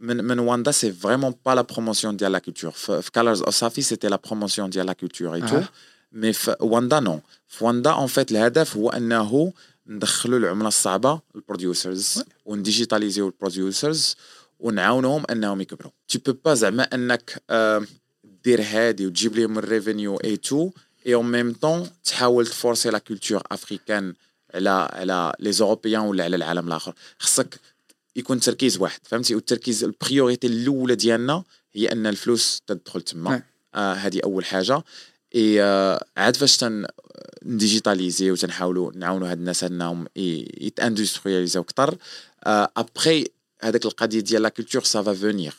من من Wanda c'est vraiment pas la promotion de la culture. في في Colors of Safi c'était la promotion de la culture et tout. Ah. mais في Wanda non. في Wanda en fait الهدف هو انه ندخلوا العمله الصعبه ال producers ونديجيتاليزيو ال producers ونعاونهم انهم يكبروا tu peux pas زعما انك آه، دير هادي وتجيب لهم ال revenue et tout et en même temps تحاول تفورسي la culture africaine على على les Européens ولا على العالم الآخر خصك يكون تركيز واحد فهمتي؟ والتركيز ال priorité الأولى ديالنا هي أن الفلوس تدخل تما. Ouais. آه هذه أول حاجة. إي آه عاد فاش تن نديجيتاليزي وتنحاولوا نعاونوا هاد الناس انهم يتاندسترياليزيو أكثر ابخي هذاك القضية ديال la culture ça va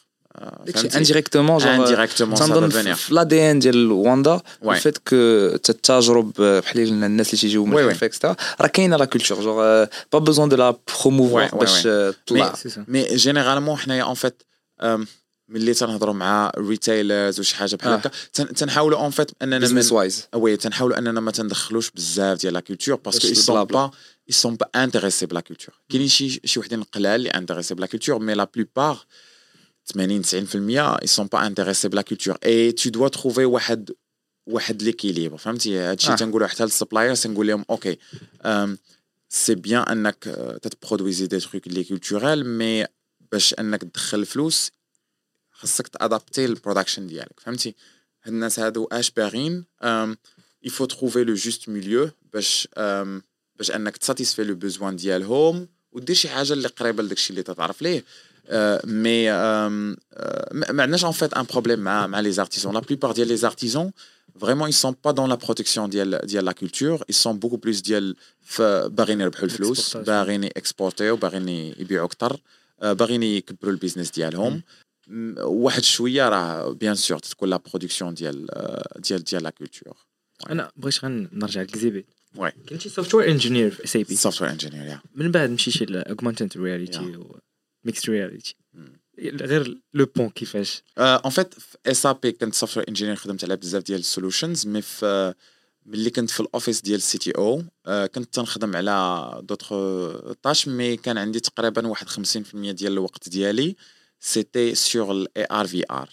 venir indirectement genre indirectement ça va تنظن venir في l'ADN ديال Wanda Ouais. ال fait que التجارب بحال الناس اللي تيجيو من Ouais, الخلف et cetera راه كاينة la culture genre pas besoin de la promouvoir Ouais, ouais, باش آه، تطلع c'est ça mais généralement حنايا en fait ملي تنهضروا مع retailers وشي حاجة بحال آه. هكا تن- تنحاولوا en fait اننا من business wise oui تنحاولوا اننا ما تندخلوش بزاف ديال la culture parce que باش ils sont ال blabla. pas ils sont pas intéressés par la culture كاينين شي شي وحدين قلال اللي intéressés par la culture mais la plupart 80 90% ils sont pas intéressés par la culture et tu dois trouver واحد واحد l'équilibre فهمتي؟ هادشي آه. تنقولوا حتى لل suppliers تنقول لهم okay c'est bien أنك تتبرودويزي des trucs اللي culturels mais باش أنك تدخل الفلوس خاصك تأدابتي ال production ديالك. فهمتي؟ هاد الناس هادو اش باغين faut trouver le juste milieu باش باش أنك تساتيسفي les besoins ديالهم ودير شي حاجة اللي قريبة لداكشي اللي تتعرف ليه. mais ما عندناش en fait un problème مع مع les artisans. La plupart ديال les artisans vraiment ils sont pas dans la protection ديال ديال la culture. Ils sont beaucoup plus ديال باغيين يربحوا الفلوس باغيين يكسبورتيو باغيين يبيعوا أكثر باغيين يكبروا البيزنس ديالهم واحد شوية راه bien sûr تكون la protection ديال ديال ديال la culture أنا بغيت غنرجع لكزيبي oui كنتي software engineer في SAP software engineer يا من بعد مشيتي ل augmented reality و mixed reality غير le pont كيفاش en fait في SAP كنت software engineer خدمت على بزاف ديال ال solutions mais في ملي كنت في ال office ديال ال CTO كنت تنخدم على d'autres tâches mais كان عندي تقريبا واحد 50% ديال الوقت ديالي c'était sur ال AR VR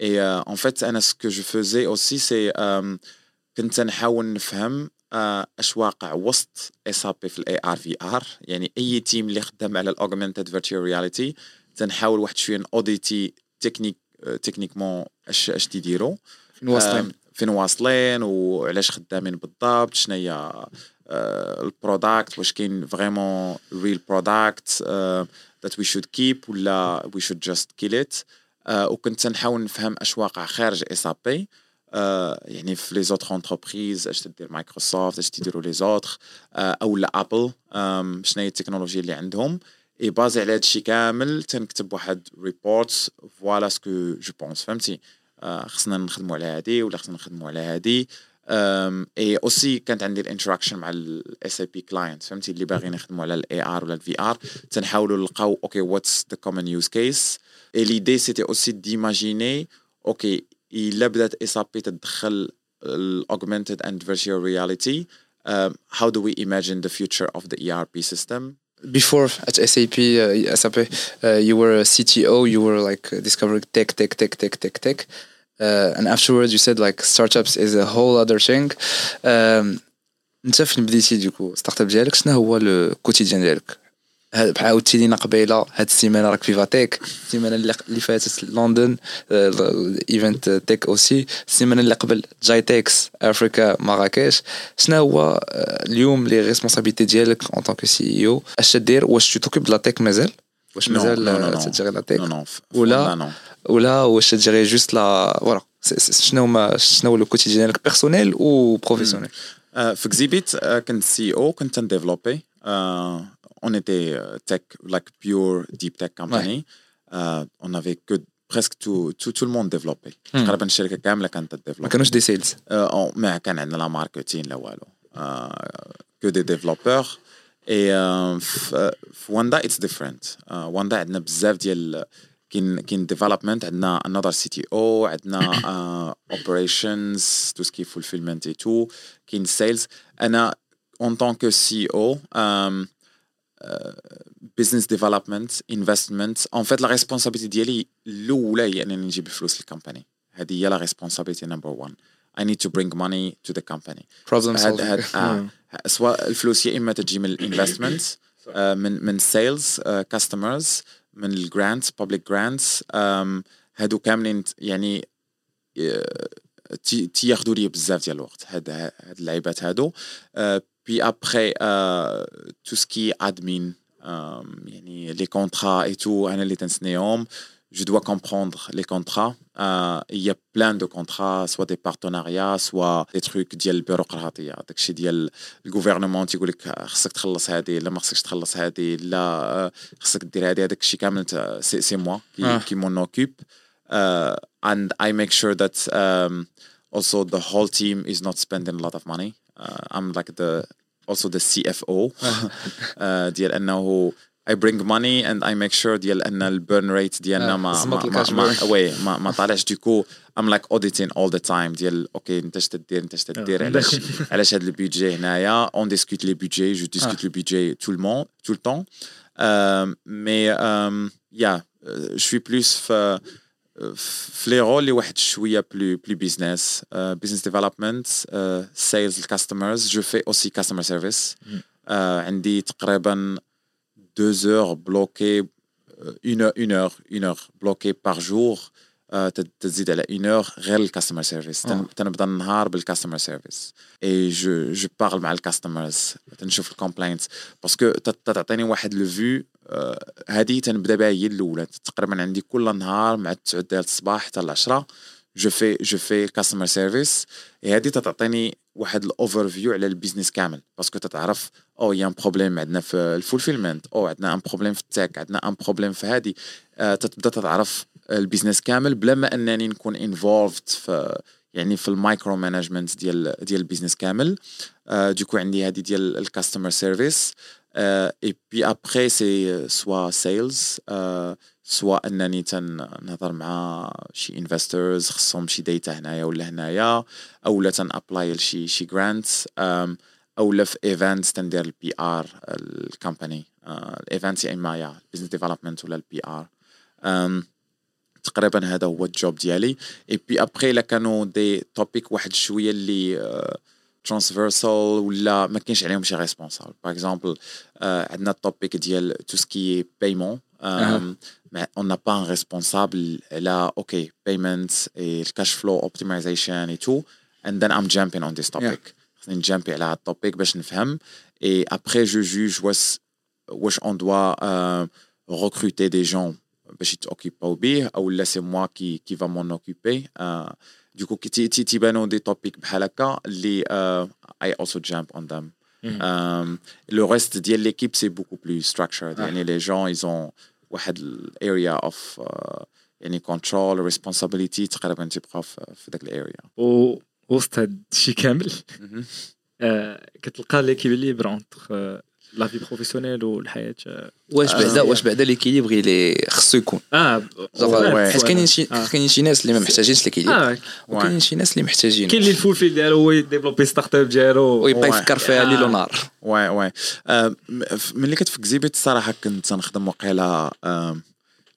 et en fait أنا ce que je faisais aussi c'est كنت نحاول نفهم اش واقع وسط SAP في ال AR VR يعني أي team اللي خدام على ال augmented virtual reality تنحاول واحد شوية auditer technique techniquement اش اش تيديروا فين واصلين؟ فين واصلين وعلاش خدامين بالضبط شنو هي ال product واش كاين vraiment real product that we should keep ولا we should just kill it. وكنت نحاول نفهم اش واقع خارج SAP. يعني في les autres entreprises اش تدير مايكروسوفت اش تديروا les autres أو أبل شنو هي اللي عندهم. et basé على هادشي كامل تنكتب واحد report voilà ce que je pense فهمتي؟ خصنا نخدموا على هادي ولا خصنا نخدموا على هادي. et aussi كانت عندي ال interaction مع ال SAP client فهمتي؟ اللي باغيين يخدموا على ال AR ولا ال VR تنحاولوا نلقاو أوكي واتس ذا كومن يوز كيس اي ليدي سيتي اوسي ديماجيني أوكي الا بدات اس بي تدخل الاوجمانتد اند فيرتشوال رياليتي how do we imagine the future of the ERP system before at SAP, uh, SAP, uh, you were a CTO. You were like discovering tech, tech, tech, tech, tech, tech. Uh, and afterwards, you said like startups is a whole other thing. Um, انت فين بديتي ديكو ستارت اب ديالك شنو هو لو كوتيديان ديالك عاودتي لينا قبيله هاد السيمانة راك في fatigué. السيمانة اللي فاتت London event tech aussi السيمانة اللي قبل GITEX Africa مراكش شنو هو اليوم les responsabilités ديالك en tant que CEO اش تدير؟ واش t'occupes la tech مازال؟ واش مازال تجري la tech ولا ولا واش تجري juste la voilà شنو هما شنو le quotidien ديالك personnel و professionnel في كزيبيت كنت CEO كنت نديفلوبي on était euh, tech, like pure deep tech company. Ouais. Euh, on avait que presque tout, tout, tout le monde développé. تقريبا الشركة كامله كانت ت développe ما كانوش des sales ما كان عندنا لا marketing لا والو que des développeurs et في واندا it's different واندا عندنا بزاف ديال كاين كاين development عندنا another CTO عندنا operations tout ce qui fulfillment et tout كاين sales أنا en tant que CEO business development investment en fait la responsabilité ديالي الاولى هي انني نجيب الفلوس لل company هذه هي la responsabilité number 1 I need to bring money to the company. Problem هاد هاد آه سواء الفلوس يا اما تجي من ال investment آه من من sales customers من ال grants public grants هادو كاملين يعني تياخذوا لي بزاف ديال الوقت هاد هاد اللعيبات هادو Puis après, euh, tout ce qui est admin, euh, les contrats et tout, je dois comprendre les contrats. Euh, il y a plein de contrats, soit des partenariats, soit des trucs ديال البيروقراطية داكشي ديال الجوفرنمون تيقول لك خصك تخلص هذه لا ما خصكش تخلص هذه لا خصك دير هذه هذاك الشيء كامل سي سي موا كي كي مون اوكوب and I make sure that um, also the whole team is not spending a lot of money uh, I'm like the also the CFO uh, ديال انه I bring money and I make sure ديال ان البيرن ريت ديالنا ما ما ما, ما, وي ما, ما طالعش ديكو I'm like auditing all the time ديال اوكي انت اش تدير انت اش تدير علاش علاش هذا البيدجي هنايا on discute les budgets je discute le budget tout le monde tout le temps mais yeah je suis plus في في لي رول اللي واحد شوية plus plus business business development sales ال customers je fais aussi customer service عندي تقريبا deux heures bloquées une une heure une heure bloquée par jour آه، تت- تزيد على une heure غير ال customer service آه. تنبدا النهار بال customer service et je je parle مع ال customers تنشوف ال complaints parce que تعطيني واحد le view هذه تنبدأ بها هي الأولى. تقريبا عندي كل نهار مع 9 ديال الصباح حتى ل 10 je fais je fais customer service هذه تعطيني واحد ال overview على ال business كامل. parce que تتعرف où il y a un problème عندنا في ال fulfillment ou عندنا un problème في ال tech عندنا un problème في هذه آه، تتبدأ تعرف ال business كامل بلا ما أنني نكون involved في يعني في ال micromanagement ديال ديال ال business كامل. آه، donc عندي هذه ديال ال customer service et puis après c'est soit sales سواء أنني تنهضر مع شي investors خصهم شي data هنايا ولا هنايا اولا تن apply لشي شي grants اولا في events تندير ال PR ال company ال events يا إما يا business development ولا ال PR تقريبا هذا هو ال job ديالي. اي بي ابخي إلا كانوا des topics واحد شوية اللي transversal ولا ما كاينش عليهم شي responsable par exemple عندنا ال topic ديال tout ce qui paiement أها. on n'a pas un responsable. Là ok payments et le cash flow optimization et tout. And then I'm jumping on this topic. خصني ن jumpي على هاد ال topic باش نفهم et après je juge واش واش on doit euh, recruter des gens. باش يتوكيباو به أو لا c'est moi qui qui va m'en occuper donc كي تي- تي- تيبانو des topics بحال هكا اللي I also jump on them le reste ديال l'équipe c'est beaucoup plus structured آه. يعني les gens ils ont واحد ال area of يعني control responsibility تقريبا تيبقى في داك ال area و وسط هاد الشيء كامل آه، كتلقى l'équilibre entre la vie professionnelle والحياة واش بعدا آه. واش بعدا l'équilibre اللي خصو يكون آه oui. حيت كاينين شي. كاينين شي ناس اللي ما محتاجينش l'équilibre وكاينين شي ناس اللي محتاجين كاين اللي ال fulfill ديالو هو ي développer startup ديالو ويبقى oui. يفكر فيها. ليل ونهار واي واي م- ف- ملي كنت في كزيبيت الصراحة كنت تنخدم وقيلة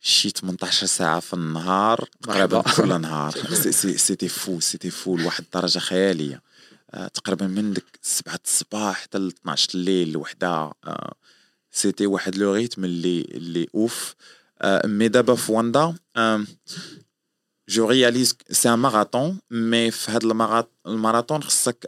شي 18 ساعة في النهار تقريبا. كل نهار c'- c'- c'était fou c'était fou لواحد الدرجة خيالية تقريبا من ديك 7 الصباح حتى ل 12 الليل لوحده آه، c'était واحد le rythme اللي اللي أوف. آه، mais دابا في واندا je réalise c'est un marathon mais في الماراث- الماراثون خصك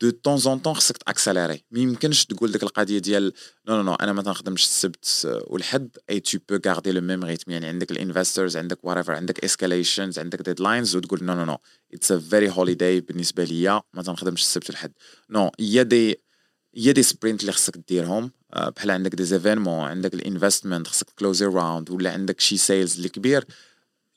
de temps en temps خصك ت accélérer ما يمكنش تقول ديك القضية ديال no no no أنا ما تنخدمش السبت والحد et tu peux garder le même rythme يعني عندك ال investors عندك whatever عندك escalations عندك deadlines وتقول نو no no it's a very holiday بالنسبة ليا ما تنخدمش السبت والحد. نو يا دي يا دي سبرينت اللي خصك ديرهم آه، بحال عندك des événements عندك ال investment خصك closer round ولا عندك شي sales اللي كبير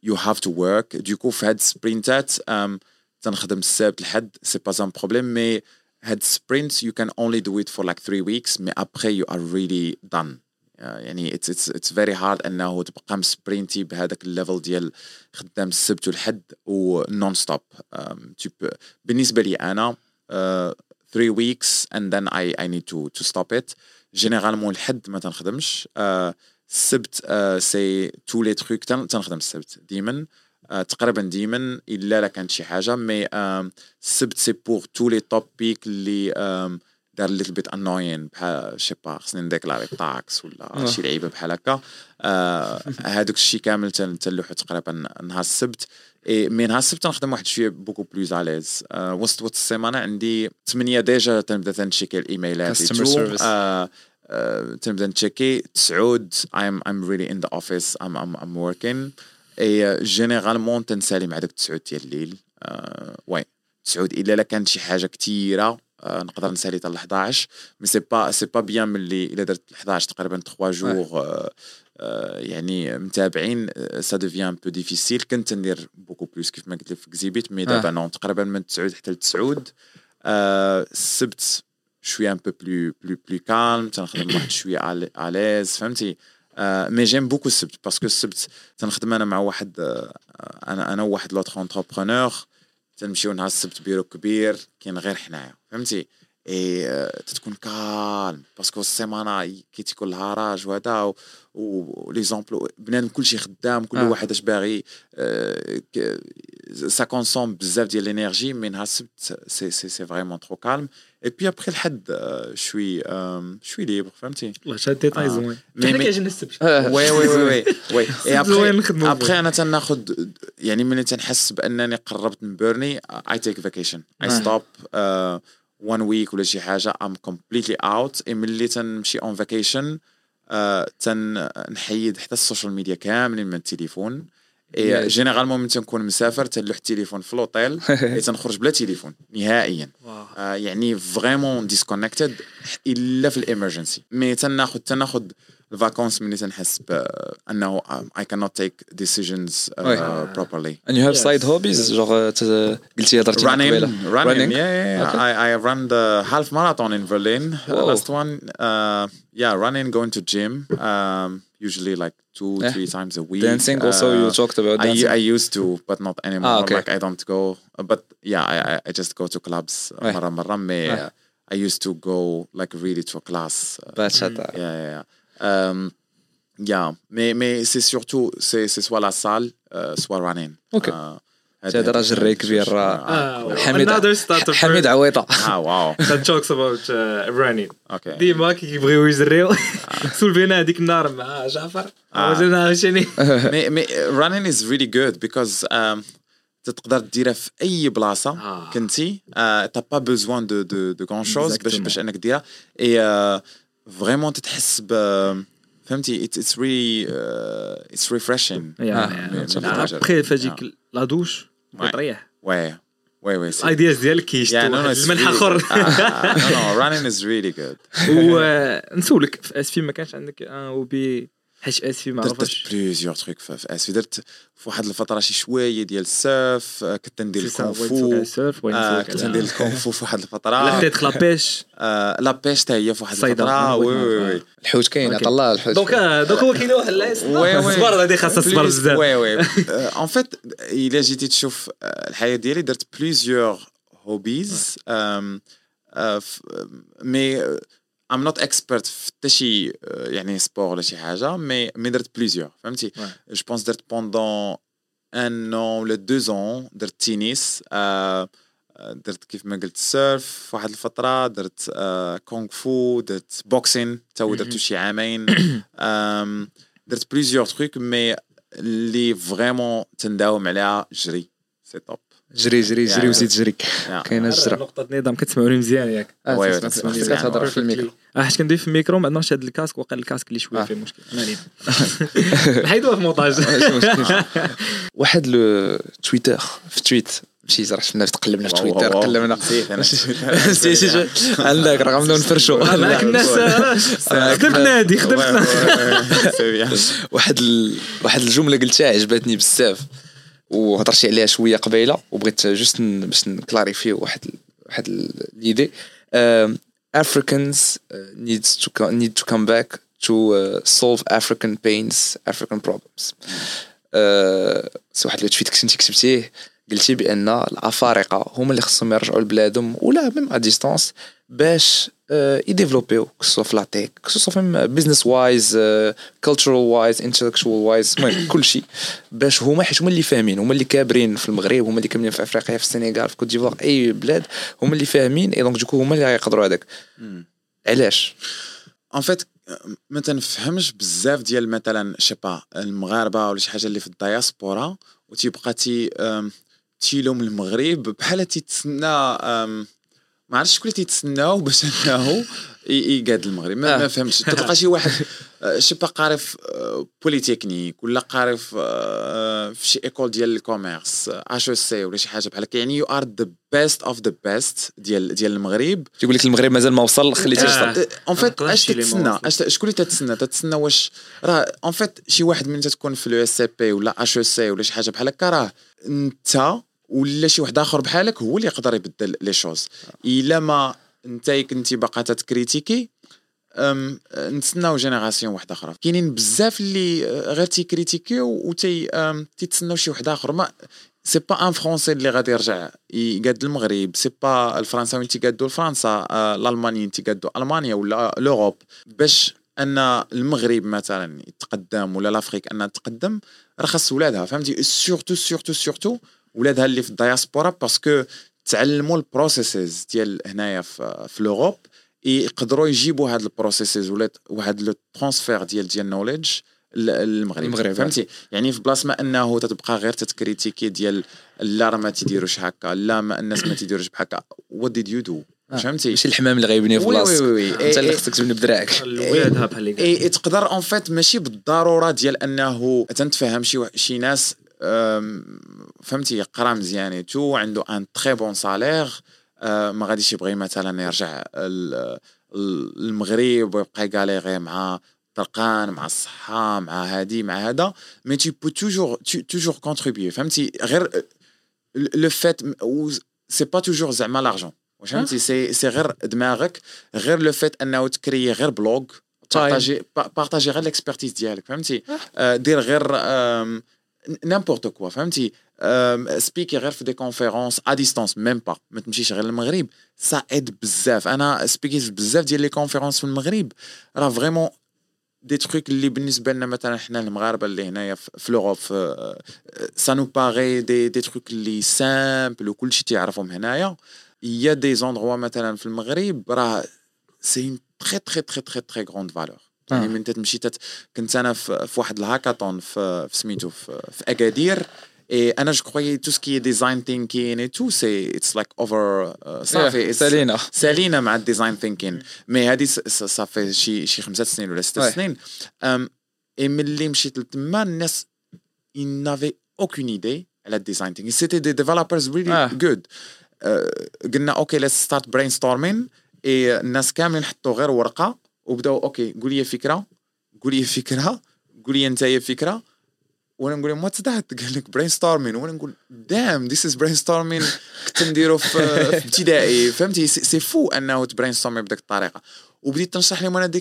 you have to work. donc في هاد ال sprintات um, تنخدم السبت الحد c'est pas un problème mais هاد ال sprint you can only do it for like three weeks mais you are really done. Uh, يعني it's it's it's very hard إنه تبقى م sprintي بهذاك ال level ديال خدام السبت والحد و non-stop بالنسبة لي أنا uh, three weeks and then I I need to to stop it. généralement الحد ما تنخدمش uh, السبت c'est tous les trucs تنخدم السبت ديما. تقريبا ديما إلا لا كانت شي حاجة mais السبت c'est pour tous les topics اللي are little bit annoying بحال شي با خصني ن déclarer tax ولا آه. شي لعيبة بحال هكا. آه، هادوك الشيء كامل تن- تنلوحو تقريبا نهار السبت. mais نهار السبت تنخدم واحد شوية beaucoup plus à l'aise وسط وسط السيمانة عندي 8 déjà تنبدأ تن checkي الإيميلات. آه، آه، تنبدأ نتشيكي تسعود I'm I'm really in the office I'm I'm I'm working. et généralement تنسالي مع داك تسعود ديال الليل. آه، oui تسعود إلا لا كانت شي حاجة كثيره آه، نقدر نسالي حتى ل 11 mais c'est pas c'est pas bien ملي إلا درت 11 تقريبا 3 jours آه، آه، يعني متتابعين ça devient peu difficile كنت ندير beaucoup plus كيف ما قلت لك في كزيبيت mais دابا non تقريبا من 9 حتى ل 9 آه، السبت شوية un peu plus plus plus calme تنخدم واحد شوية à l'aise فهمتي؟ آه، mais j'aime beaucoup السبت parce que السبت تنخدم أنا مع واحد أنا أنا وواحد l'autre entrepreneur تنمشيو نهار السبت بيرو كبير كاين غير حنايا فهمتي et تتكون calme parce que السيمانة كي تيكون الهراج وهذا و les employés بنادم كلشي خدام كل آه. واحد اش باغي ça consomme بزاف ديال ال énergie mais نهار السبت c'est c'est c'est vraiment trop calme et puis après الحد آه، شوي شوي libre فهمتي والله شاد ديتاي آه. زوين مي- كيعجبني السبت آه. وي وي وي وي وي اي ابخي ابخي أنا تناخد يعني ملي تنحس بأنني قربت نبرني I take vacation et آه. stop one week ولا شي حاجة I'm completely out ملي تنمشي on vacation تنحيد حتى ال social media كاملين من التليفون اي. جينيرالمون ملي تنكون مسافر تنلوح التليفون في الاوتيل اي تنخرج بلا تليفون نهائيا. آه، يعني فريمون ديسكونكتد إلا في الامرجنسي مي تناخد تناخد الفاكونس ملي تنحس بانه اي كانوت تيك ديسيجنز وي. بروبرلي and you have Yes. side hobbies جوغ ت- قلتي هضرتي running قبيله running Running? yeah, yeah, Okay. I, I run the half marathon in Berlin uh, Whoa. last one uh, yeah running going to gym um, usually like two Yeah. three times a week dancing also you Uh, talked about I, dancing I used to but not anymore Ah, okay. like I don't go uh, but yeah I, I- I just go to clubs uh, Ouais. مرة مرة mais Ouais. uh, I used to go like really to a class uh, باتش هذا yeah yeah yeah Um, yeah mais mais c'est surtout c'est c'est soit la salle euh, soit running Ok. uh, هذا راه جري كبير راه آه، حميد another starter حميد for- عويطه ah wow that talks about uh, running okay ديما كي كيبغيو يجريو سول بينا هذيك النهار مع جعفر آه. وجدنا عاوتاني mais, mais uh, running is really good because um, تقدر ديرها في اي بلاصه آه. كنتي t'as pas besoin de de de quelque chose باش Exactement. باش انك ديرها et vraiment تتحس ب فهمتي it's really it's refreshing après فهاديك la douche. تريح oui oui oui ال ideas ديالك كيشتو no, no, واحد it's المنح really- اخر no, running is really good. ونسولك في ما كانش عندك un hobby حيت اسفي ما درت درت plusieurs trucs في في اسفي درت في واحد الفترة شي شوية ديال ال surf آه، كنت ندير سي سا، الكونغ بغيت فو. نسولك على ال surf؟ بغيت آه، كنت ندير الكونغ فو في واحد لا الفترة بديت la pêche. آه، la pêche حتى هي في واحد. الفترة. oui oui الحوت كاين. عطا الله الحوت donc donc هو كاين واحد الصبر هذه خاصها الصبر بزاف. oui oui. en fait إلا جيتي تشوف الحياة ديالي درت plusieurs hobbies mais I'm not expert في حتى شي آه، يعني sport ولا شي حاجة mais mais درت plusieurs فهمتي؟ Ouais. je pense درت pendant un an ولا deux ans درت تينيس آه، آه، درت كيف ما قلت surf في واحد الفترة درت آه، كونغ فو درت boxing too درتو شي عامين آم، درت plusieurs trucs mais اللي vraiment تنداوم عليها جري c'est top جري جري جري Yeah. وزيد جري كاينة الجرة نقطة نظام كتسمعوني مزيان ياك. آه، تسمع- مزيان. كتهضر في الميكرو. آه حيت كندوي في الميكرو ما عندناش هاد الكاسك وقال الكاسك اللي شوية آه. فيه مشكل نحيدوها في مونتاج. مشكل. واحد لو تويتر في تويت مشي زرع شفنا تقلبنا في تويتر قلبنا عندك راه غنبداو نفرشوا معاك الناس آه، خدمت نادي خدمت Ouais, ouais, ouais, c'est bien. واحد ال... واحد الجملة قلتها عجبتني بزاف. وهضرتي عليها شوية قبيلة وبغيت جوست باش نكلاريفي واحد. واحد l'idée Africans uh, needs to need to come back to uh, solve African pains African problems uh, c'est واحد ال tweet كنتي كتبتيه قلتي بأن الأفارقة هما اللي خصهم يرجعوا لبلادهم ولا même à distance باش آه، يديفلوبيو كسوا في لاتيك كسوا في بزنس وايز كولتشرال وايز انتلكشوال وايز المهم كل شيء. باش هما حيت هما اللي فاهمين هما اللي كابرين في المغرب هما اللي كاملين في أفريقيا في السنغال في كوت ديفوار أي بلاد هما اللي فاهمين et donc du coup هما اللي غيقدروا هذاك. علاش؟ en fait ما تنفهمش بزاف ديال مثلا je sais pas المغاربة ولا شي حاجة اللي في الدياسبورا وتيبقى تي تيلوم المغرب بحال تيتسنى ما عرفتش شكون اللي تيتسناو باش انه يقاد المغرب. ما, آه. ما فهمتش. تلقى شي واحد آه، je sais pas قاري في آه، بوليتكنيك ولا قاري في آه، في شي école ديال ال commerce HEC ولا شي حاجة بحال هكا. يعني you are the best of the best ديال ديال المغرب. تيقول لك المغرب مازال ما وصل خليتيه آه. يوصل en fait نقدرش اش تتسنى. اش شكون اللي تتسنى؟ تتسنى واش؟ راه en fait شي واحد من تكون في لو اس بي ولا اش أو سي ولا شي حاجة بحال هكا راه انت ولا شي واحد آخر بحالك هو اللي يقدر يبدل les choses. إلا ما انت كنتي باقا تتكريتيكي أم نتسناو génération واحدة أخرى. كاينين بزاف اللي غير تيكريتيكيو أم، تيتسناو شي واحد آخر. mais c'est pas un Français اللي غادي يرجع يقاد المغرب. c'est pas الفرنساوي انت قادو لفرنسا آه، الالماني انت قادو ألمانيا ولا l'Europe باش أن المغرب مثلا يتقدم ولا l'Afrique انها تقدم راه خاص ولادها. فهمتي؟ surtout surtout surtout ولادها اللي في ال diaspora parce que تعلموا ال processes ديال هنايا في, في l'Europe يقدروا يجيبوا هاد ال processes ولا واحد le transfert ديال ديال knowledge المغرب المغرب، فهمتي؟ يعني في بلاصة ما أنه تتبقى غير تتكريتيكي ديال لا راه ما تيديروش هكا لا ما الناس ما تيديروش بحكا What did you do فهمتي؟ ماشي الحمام اللي غيبني في بلاصتك. Oui oui. انت اللي إيه، خصك تبني بدراعك. ولادها بحال اي تقدر en fait ماشي بالضرورة ديال أنه تنتفهم شي شي ناس فهمتي قرا مزيان تو عنده un très bon salaire ما غاديش يبغي مثلا يرجع ال- ال- المغرب ويبقى ي galérer مع طرقان مع الصحة مع هادي مع هذا. mais tu peux toujours tu toujours contribuer. فهمتي؟ غير le fait c'est pas toujours زعما l'argent واش فهمتي سي سي غير دماغك. غير le fait إنه تكري غير blog partager partager غير ال expertise ديالك. فهمتي؟ آه، دير غير n'importe quoi فهمتي speak ي غير في des conférences à distance même pas ما تمشيش غير للمغرب ça aide بزاف أنا speak يت بزاف ديال les conférences في المغرب راه vraiment des trucs اللي بالنسبة لنا مثلا حنا المغاربه اللي هنايا في في l'Europe ça nous paraît des des trucs اللي simples وكلشي تيعرفهم هنايا y a des endroits مثلا في المغرب راه c'est une très très très très très grande valeur يعني آه. من تت... كنت أنا في, في واحد الهاكاطون في, في سميتو في, في أكادير اي أنا je croyais tout ce qui est design thinking et tout c'est it's like over صافي سالينا. سالينا مع ال design thinking mais هذه س- صافي شي شي خمسة سنين ولا ست. سنين. اي ملي مشيت لتما الناس ils n'avaient aucune idée على ال design thinking c'était des developers really. good قلنا okay let's start brainstorming الناس كاملين حطوا غير ورقة. وبداو okay قول لي فكرة قول لي فكرة قول لي أنت فكرة. وأنا نقول لهم what's that قال لك brainstorming وأنا نقول damn this is brainstorming كنت نديرو في ابتدائي. فهمتي؟ c'est faux أنه ت brainstorm ي بديك الطريقة. وبديت تنشرح لهم أنا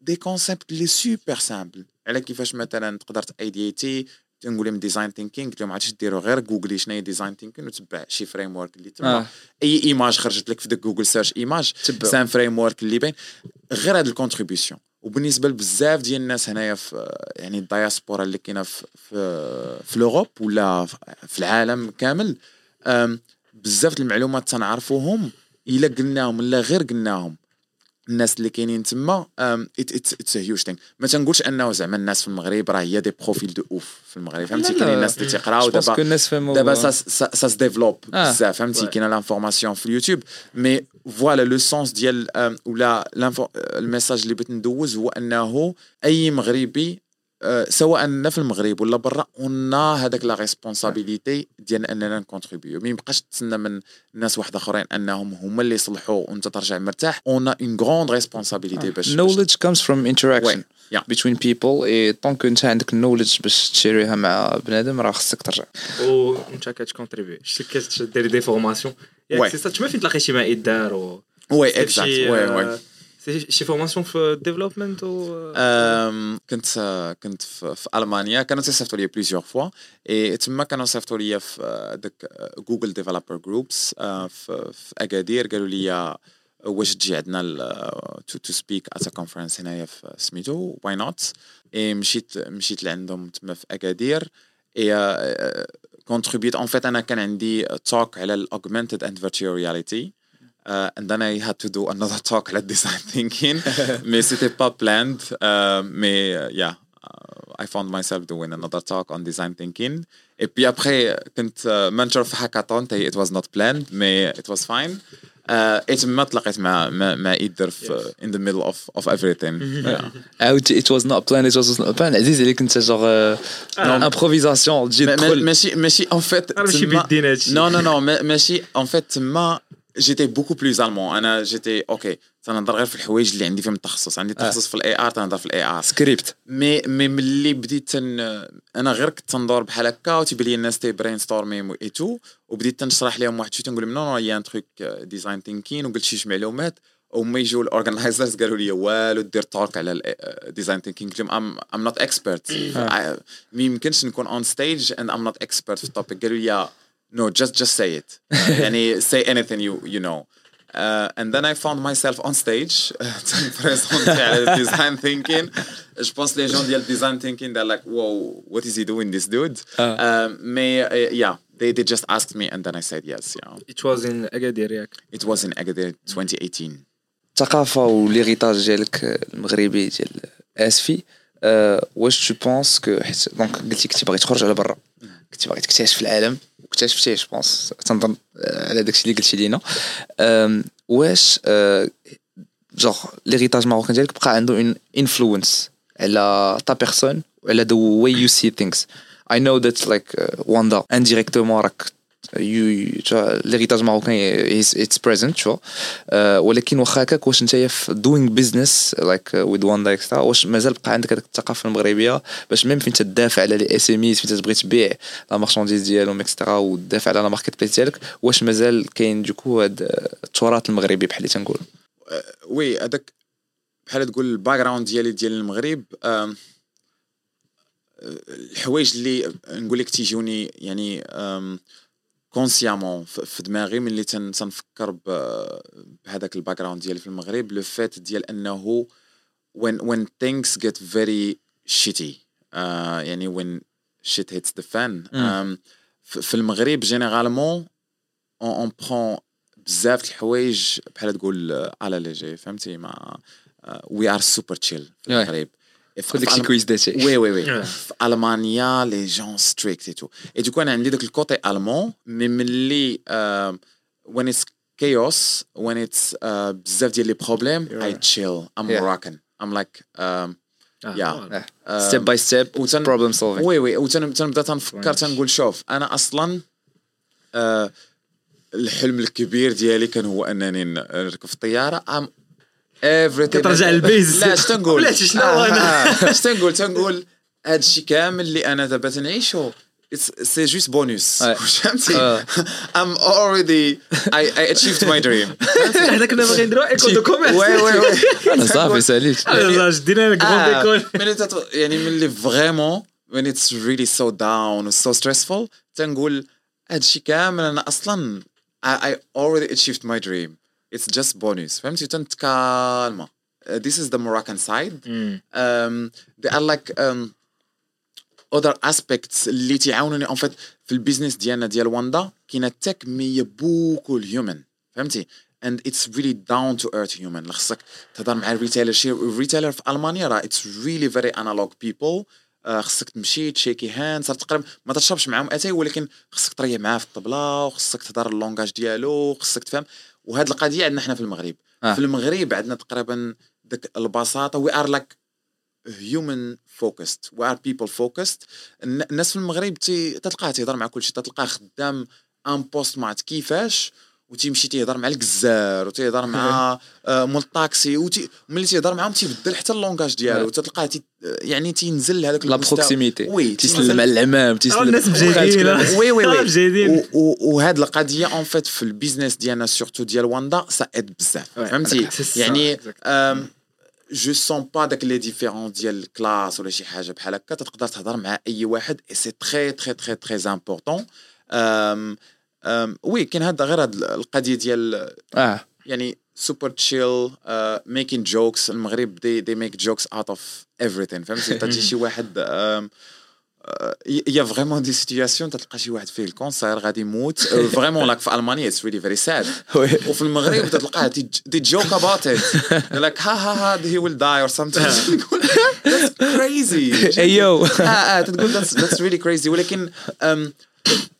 des concepts اللي super simples على كيفاش مثلا تقدر ت ideate ي تنقول لهم design thinking قلت لهم عادش ديروا غير جوجلي شنو هي design thinking وتبع شي framework اللي تما آه. أي image خرجت لك في ديك Google search image تبع. c'est un framework اللي باين غير هاد ال contribution وبالنسبة لبزاف ديال الناس هنايا في يعني الدياسبورا اللي كاينة في في, في l'Europe ولا في العالم كامل بزاف المعلومات تنعرفوهم إلا قلناهم لا غير قلناهم الناس اللي كاينين تما it's huge thing ما تنقولش أنه زعما الناس في المغرب راه هي des profils de ouf في المغرب فهمتي لا. الناس اللي تيقراو دابا دابا ça ça ça développe. بزاف فهمتي. كاينة l'information في اليوتيوب mais voilà le sens ديال ولا ال message اللي بغيت ندوز هو أنه أي مغربي سواء أننا في المغرب ولا برا on هذاك la responsabilité ديال أننا ن contribuer و ما يبقاش تسنى من الناس واحد آخرين أنهم هما اللي يصلحوا وأنت ترجع مرتاح. une une grande responsabilité باش باش- knowledge comes from interaction Ouais. Yeah. between people. et donc انت عندك ال knowledge باش ت share يها مع بنادم راه خصك ترجع. وانت كت contribuer شتي كتدير des formations. ياك سي سا تما فين تلاقي شي ما يدار و oui exact oui oui شي formation في development و أم، كنت كنت في, في المانيا كانوا تيصيفطوا لي plusieurs fois اي تما كانوا صيفطوا لي في آه، داك Google Developer Groups في في اكادير قالوا لي واش تجي عندنا to to speak at conference هنايا في سميتو why not et مشيت مشيت لعندهم تما في اكادير I contribute en fait أنا كان عندي talk على ال augmented and virtual reality Uh, and then I had to do another talk على design thinking mais c'était pas planned uh, mais uh, yeah uh, I found myself doing another talk on design thinking et puis après كنت uh, mentor في hackathon تاي it was not planned mais it was fine uh, et تما تلاقيت مع مع مع إيدر في in the middle of of everything yeah. عاود it was not planned it was not planned عزيز عليك انت جوغ امبروفيزاسيون تجي ما- ما- تدخل ماشي ماشي en fait راه ماشي تما- بيدينا هادشي Non, non, non, mais ماشي en fait تما جيتي بوكو بلوز المون أنا جيتي أوكي تنهضر غير في الحوايج اللي عندي فيهم التخصص عندي تخصص في الاي ار تنهضر في الاي ار سكريبت مي مي ملي بديت تن أنا غير كنت تندور بحال هكا وتيبان لي الناس تي brainstorm ي et tout وبديت تنشرح لهم واحد شوية تنقول لهم non non y a un truc design thinking وقلت شي معلومات وما يجوا ال organizers قالوا لي والو دير talk على ال design thinking قلت لهم I'm I'm not expert ما يمكنش نكون on stage and I'm not expert في ال topic قالوا لي no just just say it يعني say anything you you know uh, and then I found myself on stage تنبريزونتي على design thinking je pense les gens ديال design thinking they're like whoa what is he doing this dude um, mais uh, yeah they, they just asked me and then I said yes yeah It was in Agadir ياك it was in Agadir 2018 الثقافه وليغيتاج ديالك المغربي ديال اسفي أه واش تو بونس كو حيت دونك قلتي كنتي باغي تخرج على برا كنتي باغي تكتشف العالم واكتشفتيه je pense تنظن على داكشي اللي قلتي لينا. واش جوغ ليغيتاج ماروكان ديالك بقى عنده اون انفلونس على تا بيرسون وعلى ذا واي يو سي ثينكس know that like uh, واندا indirectement راك يو ليغيتاج ماروكان اتس بريزنت شو ولكن واخا هكاك واش نتايا في دوينغ بزنس لايك ويز واندا اكسترا واش مازال بقى عندك هذيك الثقافة المغربية؟ باش ميم فين تدافع على لي اس ام ايز فين تبغي تبيع لا مارشانديز ديالهم اكسترا وتدافع على لا ماركت بليس ديالك واش مازال كاين دوكو هاد التراث المغربي بحال اللي تنقول oui هذاك بحال تقول ال background ديالي ديال المغرب آم، الحوايج اللي نقول لك تيجوني يعني consciemment في دماغي ملي تن- تنفكر بهذاك ال background ديالي في المغرب لو فات ديال أنه when when things get very shitty آه، يعني when shit hits the fan ف- في المغرب جينيرالمون اون on prend بزاف د الحوايج بحال تقول على ليجي فهمتي؟ ما وي ار سوبر تشيل في. المغرب. خذ داك الشي كويس داتي وي وي وي Yeah. في المانيا لي جون ستريكت اي تو اي دوكو أنا عندي داك الكوتي المون مي ملي وين اتس chaos when it's uh, بزاف ديال لي بروبليم I chill I'm Yeah. Moroccan I'm like um, Yeah. step by step وتن- problem solving oui oui وتنبدا تنفكر French. تنقول شوف أنا أصلا آه الحلم الكبير ديالي كان هو انني ن- نركب في الطياره um everything كترجع لل base. لا تنقول؟ شنو آه، أنا؟ آه، اش تنقول تنقول هادشي كامل اللي أنا دابا تنعيشو. c'est juste bonus آه. فهمتي؟ آه. I'm already I, I achieved my dream. حنا كنا باغيين نديرو école de commerce oui oui oui صافي ساليت دينا لك آه، كون ايكول. يعني ملي فريمون when it's really so down و so stressful تنقول هادشي كامل أنا أصلا I, I already achieved my dream. It's just bonus. فهمتي؟ تنتكالما Uh, this is the Moroccan side. um, there are like um, other aspects اللي تيعاونوني. En fait في البيزنس ديالنا ديال واندا كاينة تك مي بوكو الهيومن فهمتي؟ And it's really down to earth human. خصك تهضر مع ال retailer شي ال retailer في ألمانيا راه it's really very analog people. آه، خصك تمشي تشيكي hand صار تقريبا ما تشربش معاهم أتاي ولكن خصك تريح معاه في الطبلة وخصك تهضر ال langage ديالو خصك تفهم. وهاد القضية عندنا حنا في المغرب. آه. في المغرب عندنا تقريبا ديك البساطة we are human focused. We are people focused. الن- الناس في المغرب تي تلقاه تيهضر مع كل شيء تلقاه خدام un poste ما عرفت كيفاش وتيمشي تيهضر مع الجزار وتيهضر مع آه، مول الطاكسي وتي ملي تيهضر معاهم تيبدل حتى ال langage ديالو آه. تلقاه تي يعني تينزل هذاك لا. proximité. oui تيسلم على العمام تيسلم الناس مجاهدين oui oui oui. وهاد القضية en fait في ال business ديالنا surtout ديال واندا ça aide بزاف. فهمتي؟ يعني. je sens pas داك les différents ديال ال classes ولا شي حاجة بحال هكا تقدر تهضر مع أي واحد et c'est très très très très important oui كاين هاد غير هاد القضية ديال آه. يعني super chill making jokes المغرب they they make jokes out of everything فهمتي؟ تجي شي واحد um, y a vraiment des situations تلقى شي واحد فيه ال cancer غادي يموت. vraiment لاك في ألمانيا it's really very sad وفي المغرب تلقاه they joke about it like ها ها ها he will die or something that's crazy ايو آه آه تقول that's really crazy. ولكن um,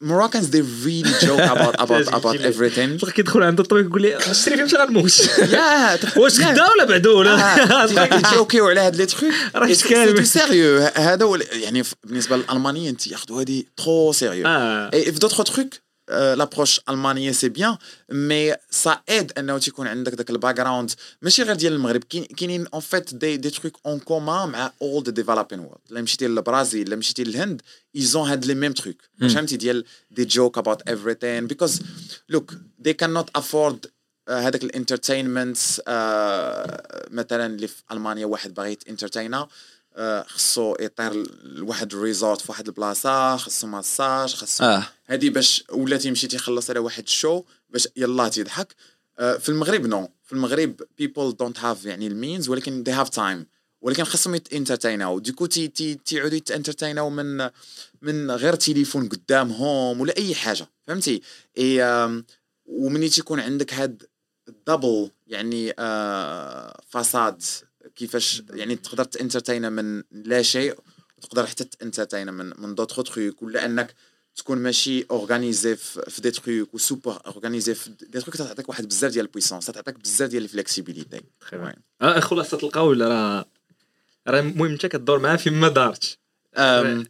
Moroccans they really joke about about about everything. تلقى كيدخل عند الطبيب يقول لي اشتري فيه غنموت yeah واش غدا ولا بعدو ولا يجوكيو على هاد لي تخوك راه كامل. سيريو هذا يعني بالنسبة للالمانيين تياخذوا هذه ترو سيريو Et في d'autres trucs لابروش المانيه سي بيان مي سا ايد انه تيكون عندك داك الباك جراوند ماشي غير ديال المغرب كاين- كاينين اون فيت دي دي تروك اون كومان مع اول ذا ديفلوبين وورلد الا مشيتي للبرازيل الا مشيتي للهند ils ont هاد les mêmes trucs فهمتي ديال they joke about everything because look they cannot afford آه، هذاك ال entertainment مثلا اللي في المانيا واحد باغي انترتينا آه، خصو يطير لواحد ال resort في واحد البلاصة خصو ماساج خصو آه. هادي باش ولا تيمشي تيخلص على واحد ال show باش يلا تيضحك آه، في المغرب no. في المغرب people don't have يعني ال means ولكن they have time. ولكن خاصهم يتانترتيناو ديكو تي تي تيعودوا يتانترتيناو من من غير تليفون قدامهم ولا أي حاجة. فهمتي؟ إي ومني تيكون عندك هاد الدبل يعني آه فساد كيفاش يعني تقدر تأنترتينا من لا شيء وتقدر حتى تأنترتينا من من دوطخ تروك ولا أنك تكون ماشي اورغانيزي في دي تروك وسوبر اورغانيزي في دي تروك تعطيك واحد بزاف ديال البويسونس تعطيك بزاف ديال الفلكسيبيليتي. آه خلاص تلقاو ولا راه راه المهم انت كدور معاه فين ما دارتش أم، راه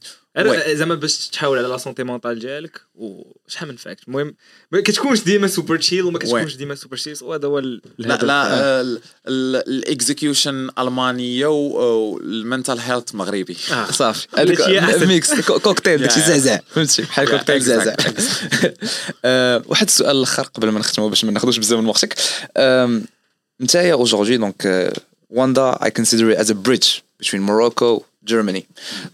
زعما باش تحاول على لا سونتي مونطال ديالك وشحال من فاكت. المهم ما كتكونش ديما سوبر تشيل وما كتكونش ديما سوبر تشيل وهذا هو ال- لا الهدف. لا الاكزيكيوشن ألمانية والمنتال هيلث مغربي. آه. صافي. ميكس كو- كوكتيل داكشي. زعزع فهمتي؟ بحال كوكتيل زعزع آه، واحد السؤال الأخر قبل ما نختموا باش ما ناخذوش بزاف من وقتك. نتايا euh, Wanda I consider it as a bridge between Morocco Germany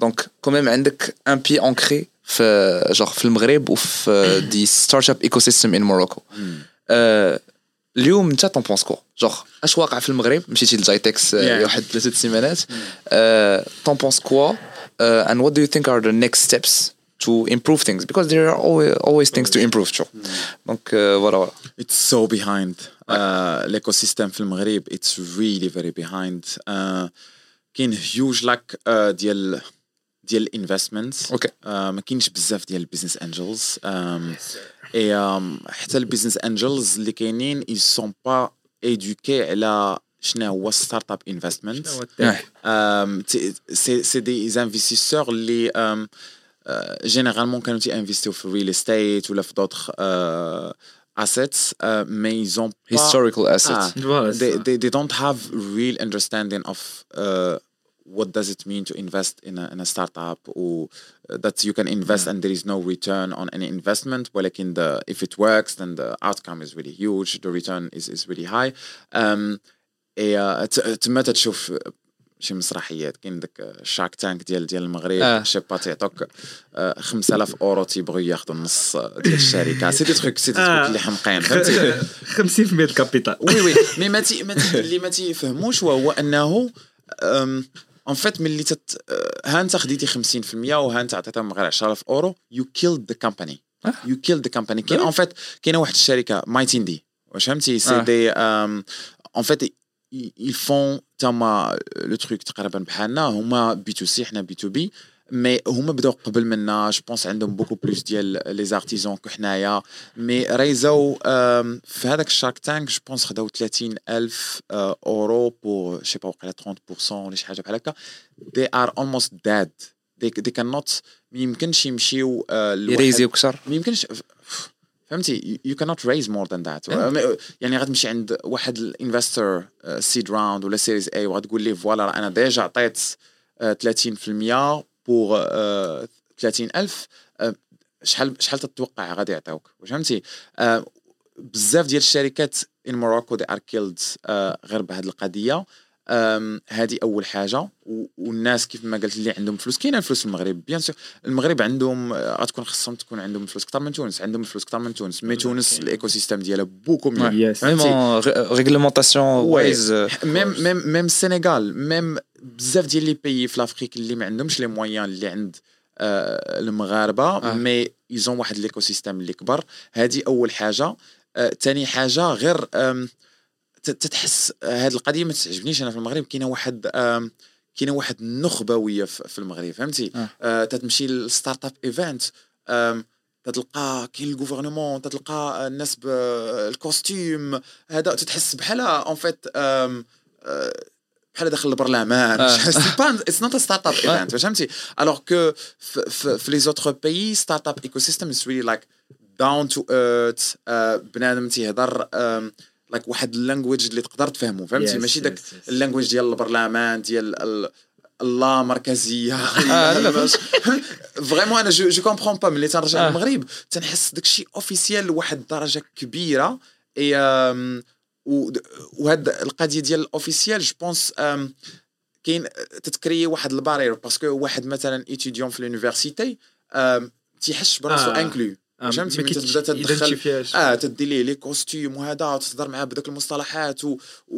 donc quand même عندك un pied ancré في genre في المغرب وفي دي ستارت اب ايكو سيستم ان موروكو آه، اليوم انت طون بونس كو جوغ اش واقع في المغرب مشيتي لجايتكس آه، Yeah. واحد ثلاثه سيمانات طون بونس كوا and what do you think are the next steps to improve things because there are always, always things to improve شو donc euh, voilà voilà It's so behind. Uh, l'écosystème في المغرب it's really very behind. Uh, كاين huge lack uh, ديال ديال investments. اوكي Uh, ما كاينش بزاف ديال البيزنس انجلز اي um, حتى البيزنس انجلز اللي كاينين ils sont pas éduqués على شنو هو ستارت اب انفستمنت شنو هو التاك؟ Um, t- c'est c'est des investisseurs اللي um, uh, généralement كانوا تينفستيو في الريل استيت ولا في دوطخ uh, assets uh, mais ils ont pas historical assets Ah. فوالا they, they, they don't have real understanding of uh, what does it mean to invest in a, in a startup? Or uh, that you can invest and there is no return on any investment. ولكن the if it works then the outcome is really huge. The return is, is really high. Um, إيه، ت- تما تشوف شي مسرحيات؟ كاين داك ال Shark Tank ديال ديال المغرب آه. je sais pas تيعطوك آه، 5000 أورو تيبغيو ياخذوا النص ديال الشركة. c'est des trucs c'est des آه. trucs اللي حمقين فهمتي؟ 50% ديال ال capital. oui oui. mais ما تي اللي ما تيفهموش هو هو انه en fait ملي تت ها انت خديتي 50% وها انت عطيتهم غير 10000 اورو you killed the company. you killed the company كاين en fait كاينة واحد الشركة مايتين دي واش فهمتي c'est. دي en fait ils font تما le truc تقريبا بحالنا هما B to C حنا B to B mais هما بداو قبل منا je pense عندهم beaucoup plus ديال les artisans que حنايا mais raise او آم، في هذاك ال Shark Tank je pense خداو 30 الف آه، اورو pour je sais pas وقيلا 30% ولا شي حاجة بحال هكا they are almost dead. They, they cannot ما يمكنش يمشيو ي raise يو كثر ما يمكنش فهمتي you cannot raise more than that. يعني غتمشي عند واحد ال investor seed round ولا series A وغتقول ليه voilà راه أنا déjà عطيت آه، 30% pour 30000 آه، شحال شحال تتوقع غادي يعطيوك؟ فهمتي؟ آه، بزاف ديال الشركات in Morocco they are killed غير بهذه القضية. هذه أول حاجة. و- والناس كيف ما قلت اللي عندهم فلوس كاين الفلوس في المغرب. bien sûr المغرب عندهم آه، غتكون خصهم تكون عندهم فلوس أكثر من تونس عندهم فلوس أكثر من تونس. mais تونس ال ecosystem ديالها beaucoup mieux yes vraiment réglementation wise même même même السنغال même بزاف ديال les pays في l'Afrique اللي ما عندهمش les moyens اللي عند آه، المغاربة. آه. mais ils ont واحد l'écosystème اللي كبر هذه أول حاجة. ثاني حاجة غير تتحس هذه القضية ما تعجبنيش أنا في المغرب كاينة واحد كاينة واحد النخبويه في المغرب فهمتي آه. آه، تتمشي لل startup event تتلقى كاين ال gouvernement تتلقى الناس بال costume هذا تتحس بحال en fait بحال داخل البرلمان آه. it's not startup event فهمتي alors que في les autres pays startup ecosystem is really like down to earth بنادم تيهضر like واحد ال language اللي تقدر تفهمه فهمتي Yes, ماشي داك yes, yes. ال language ديال البرلمان ديال ال- اللا مركزية آه، لا، vraiment أنا je comprends pas ملي تنرجع آه. للمغرب تنحس داكشي officiel لواحد الدرجه كبيرة اي وهاد القضية ديال ال officiel je pense كاين تتكري واحد ال barrière parce que واحد مثلا étudiant في ال université آم، تيحسش براسو. انكلو آه، فهمتي ملي تبدا تدخل. آه تدي ليه les costumes وهذا وتهضر معاه بداك المصطلحات و... و...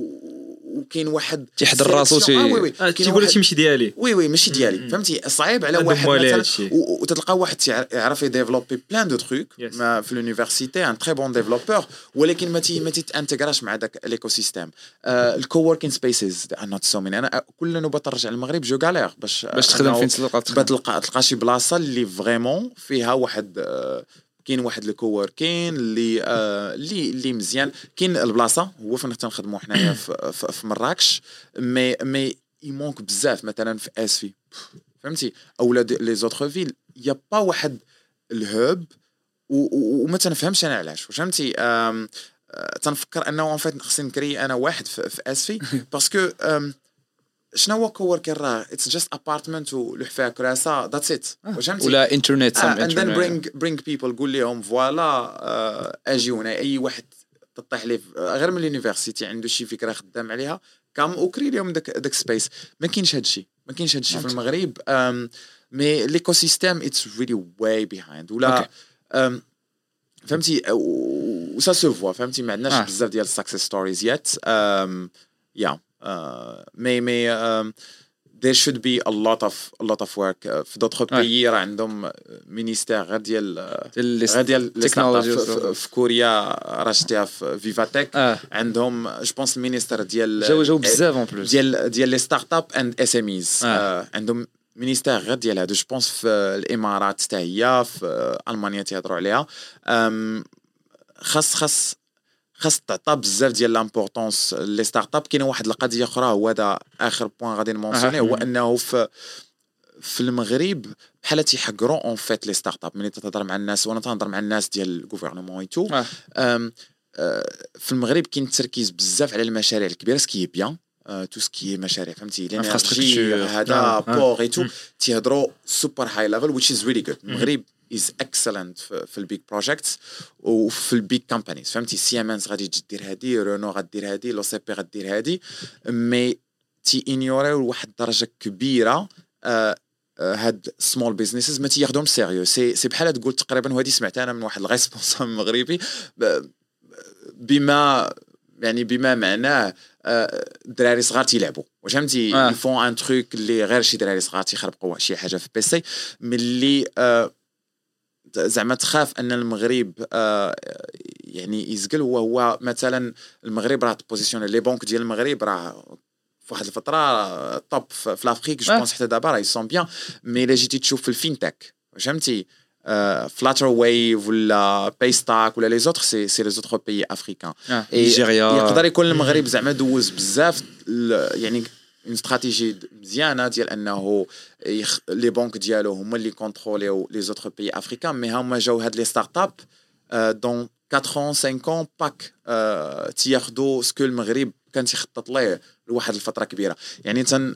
وكاين واحد تيحضر راسو. تي- oui oui. آه، كاين تيقول هادشي ماشي ديالي. oui oui ماشي. ديالي. فهمتي؟ صعيب على واحد مثلا وتلقى واحد يعرف ي développer plein de trucs Yes. في ال université un très bon développeur ولكن ما تي ما تيت intégra ش مع داك ال ecosystem ال coworking spaces not so many أنا كل نوبة ترجع للمغرب je galère. باش باش تخدم فين تلقى تلقى شي بلاصة اللي vraiment فيها واحد آه، كاين واحد ال coworking اللي آه، اللي اللي مزيان. كاين البلاصة هو فين تنخدموا حنايا في, في, مراكش. mais mais il manque بزاف مثلا في اسفي فهمتي؟ اولا دي- les autres villes y a pas واحد ال hub وما تنفهمش أنا علاش. فهمتي؟ آه، تنفكر أنه en fait خصني نكري أنا واحد في, في اسفي parce que شنو هو coworking راه؟ it's just apartment ولوح فيها كراسه that's it فهمتي؟ ولا internet some then internet bring bring people قول لهم voilà آه، أجي هنا. أي واحد تطيح ليه في- غير من ال université عنده شي فكرة خدام عليها come وكري لهم داك داك space ما كاينش هذا الشيء ما كاينش هذا الشيء في المغرب mais l'écosystème it's really way behind ولا فهمتي؟ و ça se voit فهمتي؟ ما عندناش آه. بزاف ديال ال success stories y a y a mais mais um, there should be a lot of a lot of work uh, في d'autres آه. pays راه عندهم ministère غير ديال غير ديال ديال les التكنولوجيا startup في- في كوريا راه شتيها في VivaTech آه عندهم je pense ال ministère ديال جاو جاو بزاف en plus ديال ديال les startups and SMEs آه. عندهم ministère غير ديال هادو je pense في الامارات حتى هي في المانيا تيهضروا عليها أم، خاص خاص خاص تعطى بزاف ديال l'importance les startups كاينة واحد القضية أخرى هو هذا آخر point غادي ن mentionner هو. أنه في في المغرب بحال تيحقروا en fait les startups ملي تهضر مع الناس وأنا تنهضر مع الناس ديال ال gouvernement et tout آه. أم، آه، في المغرب كاين التركيز بزاف على المشاريع الكبيرة ce qui est bien tout ce qui مشاريع فهمتي Infrastructure. هذا آه، آه. ports et tout مم. تيهضروا super high level which is really good المغرب is excellent في, ال big projects وفي ال big companies فهمتي سيمنز غادي تجي دير هادي رونو غدير هادي l'OCP غدير هادي mais تي ignore يو لواحد الدرجه كبيره هاد small businesses ما تياخذهم sérieux c'est c'est بحال تقول تقريبا وهذه سمعتها أنا من واحد ال responsable مغربي بما يعني بما معناه الدراري صغار تيلعبوا واش فهمتي آه. ils font un truc اللي غير شي دراري صغار تيخربقوا شي حاجة في PC ملي آه، زعما تخاف أن المغرب آه، يعني يزقل. هو هو مثلا المغرب راه ت positionne les banques ديال المغرب راه في واحد الفترة top في l'Afrique. je آه. pense حتى دابا راه ils sont bien mais الا جيتي تشوف في ال fintech فهمتي؟ Flutterwave ولا Paystack ولا les autres c'est c'est les autres pays africains آه. نيجيريا يقدر يكون المغرب زعما دوز بزاف يعني une stratégie مزيانه ديال انه يخ... les banques ديالو هما اللي كونتروليو les autres pays africains mais هما جاو هاد les startups dans 4 ans 5 ans باك تياخدوا ce que المغرب كان تيخطط ليه لواحد الفترة كبيره يعني تن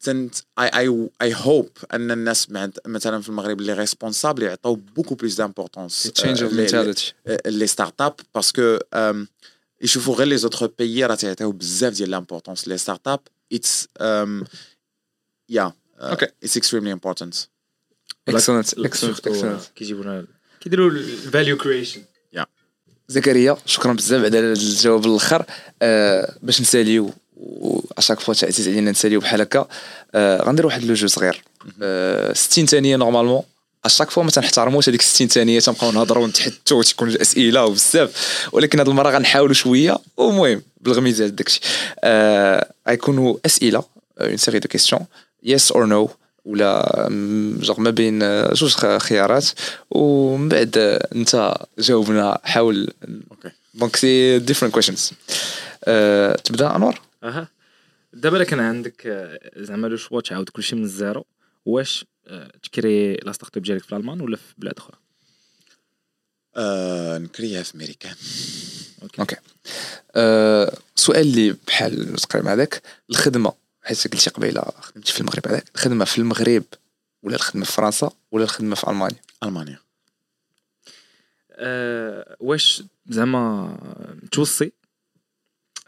تن I I I hope ان الناس مثلا في المغرب les responsables يعطيو beaucoup plus d'importance change of mentality les startups parce que يشوفوا غير les autres pays راه تيعطيو بزاف ديال l'importance les startups it's yeah okay. It's extremely important excellent excellent كيجيبونا كيديروا ال value creation زكريا شكرا بزاف على هذا الجواب الأخر. آه باش نساليو و à chaque fois تعزيز علينا نساليو بحال هكا. آه غندير واحد le jeu صغير. آه 60 ثانية normalement à chaque fois ما تنحترموش هذيك 60 ثانية تنبقاو نهضروا ونتحتوا وتكون الأسئلة وبزاف. ولكن هذه المرة غنحاولوا شوية. ومهم بالغميزات داكشي. آه غيكونوا أسئلة une série de questions yes or no ولا جوج ما بين آه، جوج خيارات. ومن بعد آه، انت جاوبنا حاول donc c'est different questions تبدأ أنور؟ أها. دابا كان عندك زعما le choix تعاود كلشي من الزيرو. واش آه، ت créer la startup ديالك في الألمان ولا في بلاد أخرى؟ نكريها في امريكان okay. آه، سؤال اللي بحال تقريبا هذاك الخدمة حيت قلتي قبيلة خدمتي في المغرب هذاك الخدمة في المغرب ولا الخدمة في فرنسا ولا الخدمة في ألمانيا؟ ألمانيا. آه، واش زعما توصي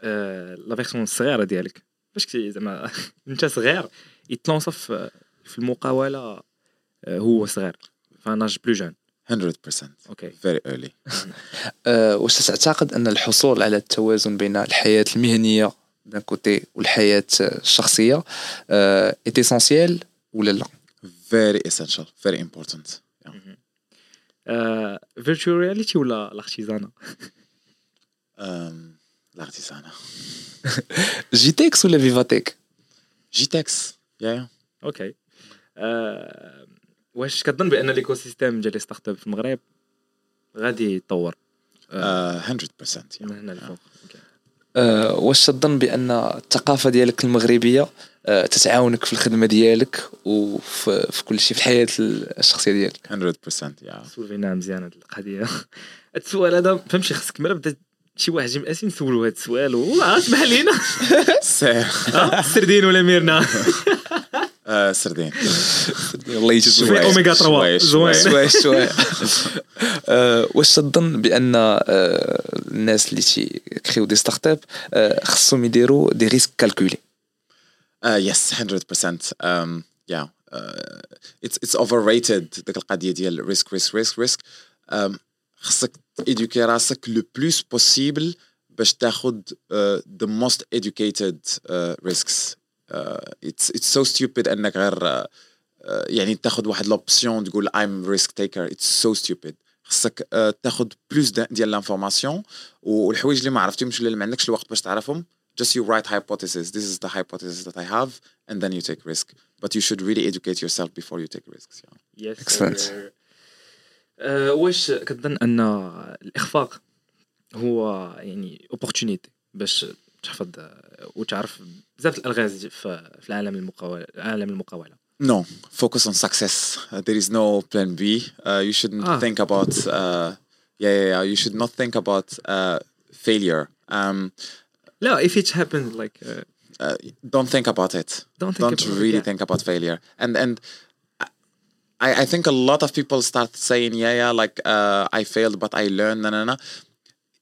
آه، la version الصغيره ديالك؟ باش كي زعما انت صغير يتلونصا في في المقاولة آه، هو صغير ف un âge plus jeune 100% okay very early. أه واش تعتقد أن الحصول على التوازن بين الحياة المهنية d'un côté والحياة الشخصية est essentiel ولا لا very essential. Very important. virtual reality ولا ال artisanat um, l'artisanat? GITEX ولا VivaTech GITEX yeah okay آه، واش كتظن بأن ال écosystème ديال les startups في المغرب غادي يتطور؟ آه، uh, 100% yeah. من هنا لفوق. أه واش تظن بأن الثقافة ديالك المغربية أه تتعاونك في الخدمة ديالك وفي في كل شيء في الحياة الشخصية ديالك؟ 100% yeah سولفينا مزيان هاد القضية. هاد السؤال هذا فهمتي خصك مره بدا شي واحد جي مأسي نسولو هاد السؤال واه اسمح لينا سير آه، سردين ولا ميرنا. uh, سردين الله يجزيك في شويش، أوميغا 3 شويش، زوين شوي شوي أه واش تظن بأن أه الناس اللي تيكريو des startups خصهم يديروا دي ريسك كالكولي yes, 100%. Um, yeah. Uh, it's it's overrated ديك القضية ديال risk risk risk. Um, خصك educate راسك le plus possible باش uh, the most educated uh, Uh, it's so stupid انك غير uh, uh, يعني تاخد واحد l'option تقول I'm risk taker. It's so stupid. خصك uh, تاخد plus ديال l'information والحوايج اللي ما عرفتيهمش ولا اللي ما عندكش الوقت باش تعرفهم just you write hypothesis this is the hypothesis that i have and then you take risk but you should really educate yourself before you take risks yeah. yes Excellent. آه، واش كتظن ان الاخفاق هو يعني opportunity باش تحفظ آه، وتعرف بزاف الالغاز في العالم المقاوله عالم المقاوله no focus on success uh, there is no plan b uh, you shouldn't Ah. think about uh, yeah, yeah yeah you should not think about uh, failure um, لا if it happens like uh, uh, don't think about it don't think don't about it, really yeah. think about failure and and I, I think a lot of people start saying yeah yeah like uh, I failed but I learned no no no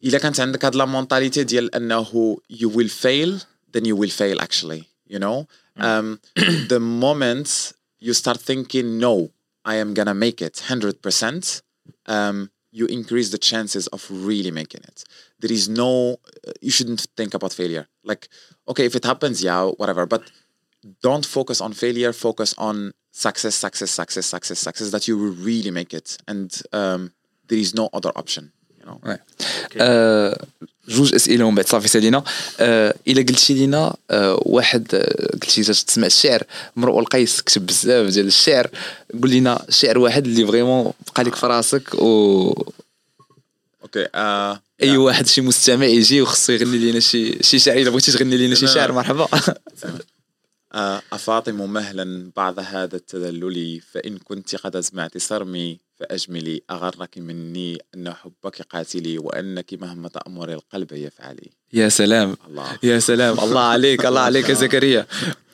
إذا كانت عندك هاد لا مونتاليتي ديال انه you will fail then you will fail actually you know um, the moment you start thinking no I am gonna make it 100% um, you increase the chances of really making it there is no you shouldn't think about failure like okay if it happens yeah whatever but don't focus on failure focus on success success success success success that you will really make it and um, there is no other option you know آه، جوج أسئلة ومن بعد. صافي سالينا. آه، إلا قلتي لينا آه، واحد آه، قلتي جات تسمع الشعر. مرؤ القيس كتب بزاف ديال الشعر. قول لنا شعر واحد اللي فريمون بقى لك في راسك و okay uh, أي واحد شي مستمع يجي وخصو يغني لينا شي شي شعر. إلا بغيتي تغني لينا شي شعر مرحبا. أفاطم مهلا بعد هذا التذلل فإن كنت قد أزمعت صرمي فأجملي أغرك مني أن حبك قاتلي وأنك مهما تأمر القلب يفعلي. يا سلام. الله. يا سلام. الله عليك الله عليك يا زكريا.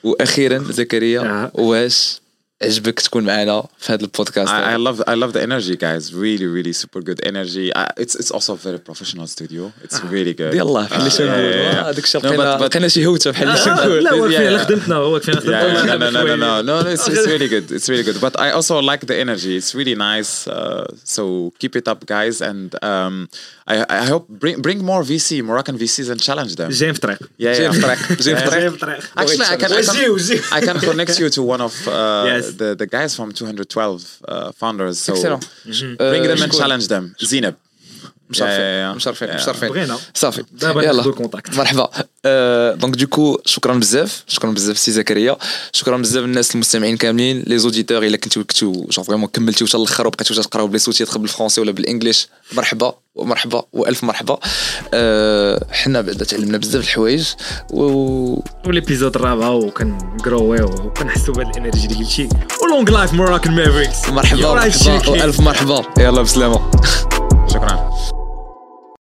وأخيرا زكريا آه. واش عجبك تكون معنا في هذا البودكاست I, I love I love the energy guys really really super good energy uh, it's it's also a very professional studio it's really good يلا بحال اللي Uh, تنقول yeah, yeah, yeah. هذاك الشيء No, لقينا but- but- لقينا شي هوته بحال اللي آه، تنقول لا هو Yeah, كفايه yeah. خدمتنا هو كفايه yeah, yeah, no, no, no, no, no, no, no, it's, it's really good. It's really good. But I also like the energy. It's really nice. Uh, so keep it up, guys. And um, I, I hope bring bring more VC, Moroccan VCs, and challenge them. جايين في طريق Yeah, yeah. جاي في طريق جاي في Yeah. طريق في طريق Actually, I can, I وجيو، can, وجيو. I can connect you to one of uh, Yes. the, the guys from 212 uh, founders. So Excellent. Mm -hmm. Bring mm-hmm. them and challenge them. Zineb. مشرفين. مشرفين بغينا. صافي. دابا يلا. ناخذ ال contact. مرحبا. آه، donc du coup شكرا بزاف. شكرا بزاف سي زكريا. شكرا بزاف الناس المستمعين كاملين. les auditeurs إلا كنتو كنتو genre vraiment كملتيو حتى الآخر وبقيتو تقراو ب les sous-titres بالفرونسي ولا بال English. مرحبا ومرحبا وألف مرحبا. آه، حنا بعدا تعلمنا بزاف الحوايج و وال épisode الرابع وكنقرويو وكنحسوا بهاد ال energy اللي قلتي. و long live Moroccan Mavericks مرحبا مرحبا وألف مرحبا. يلا بسلامة.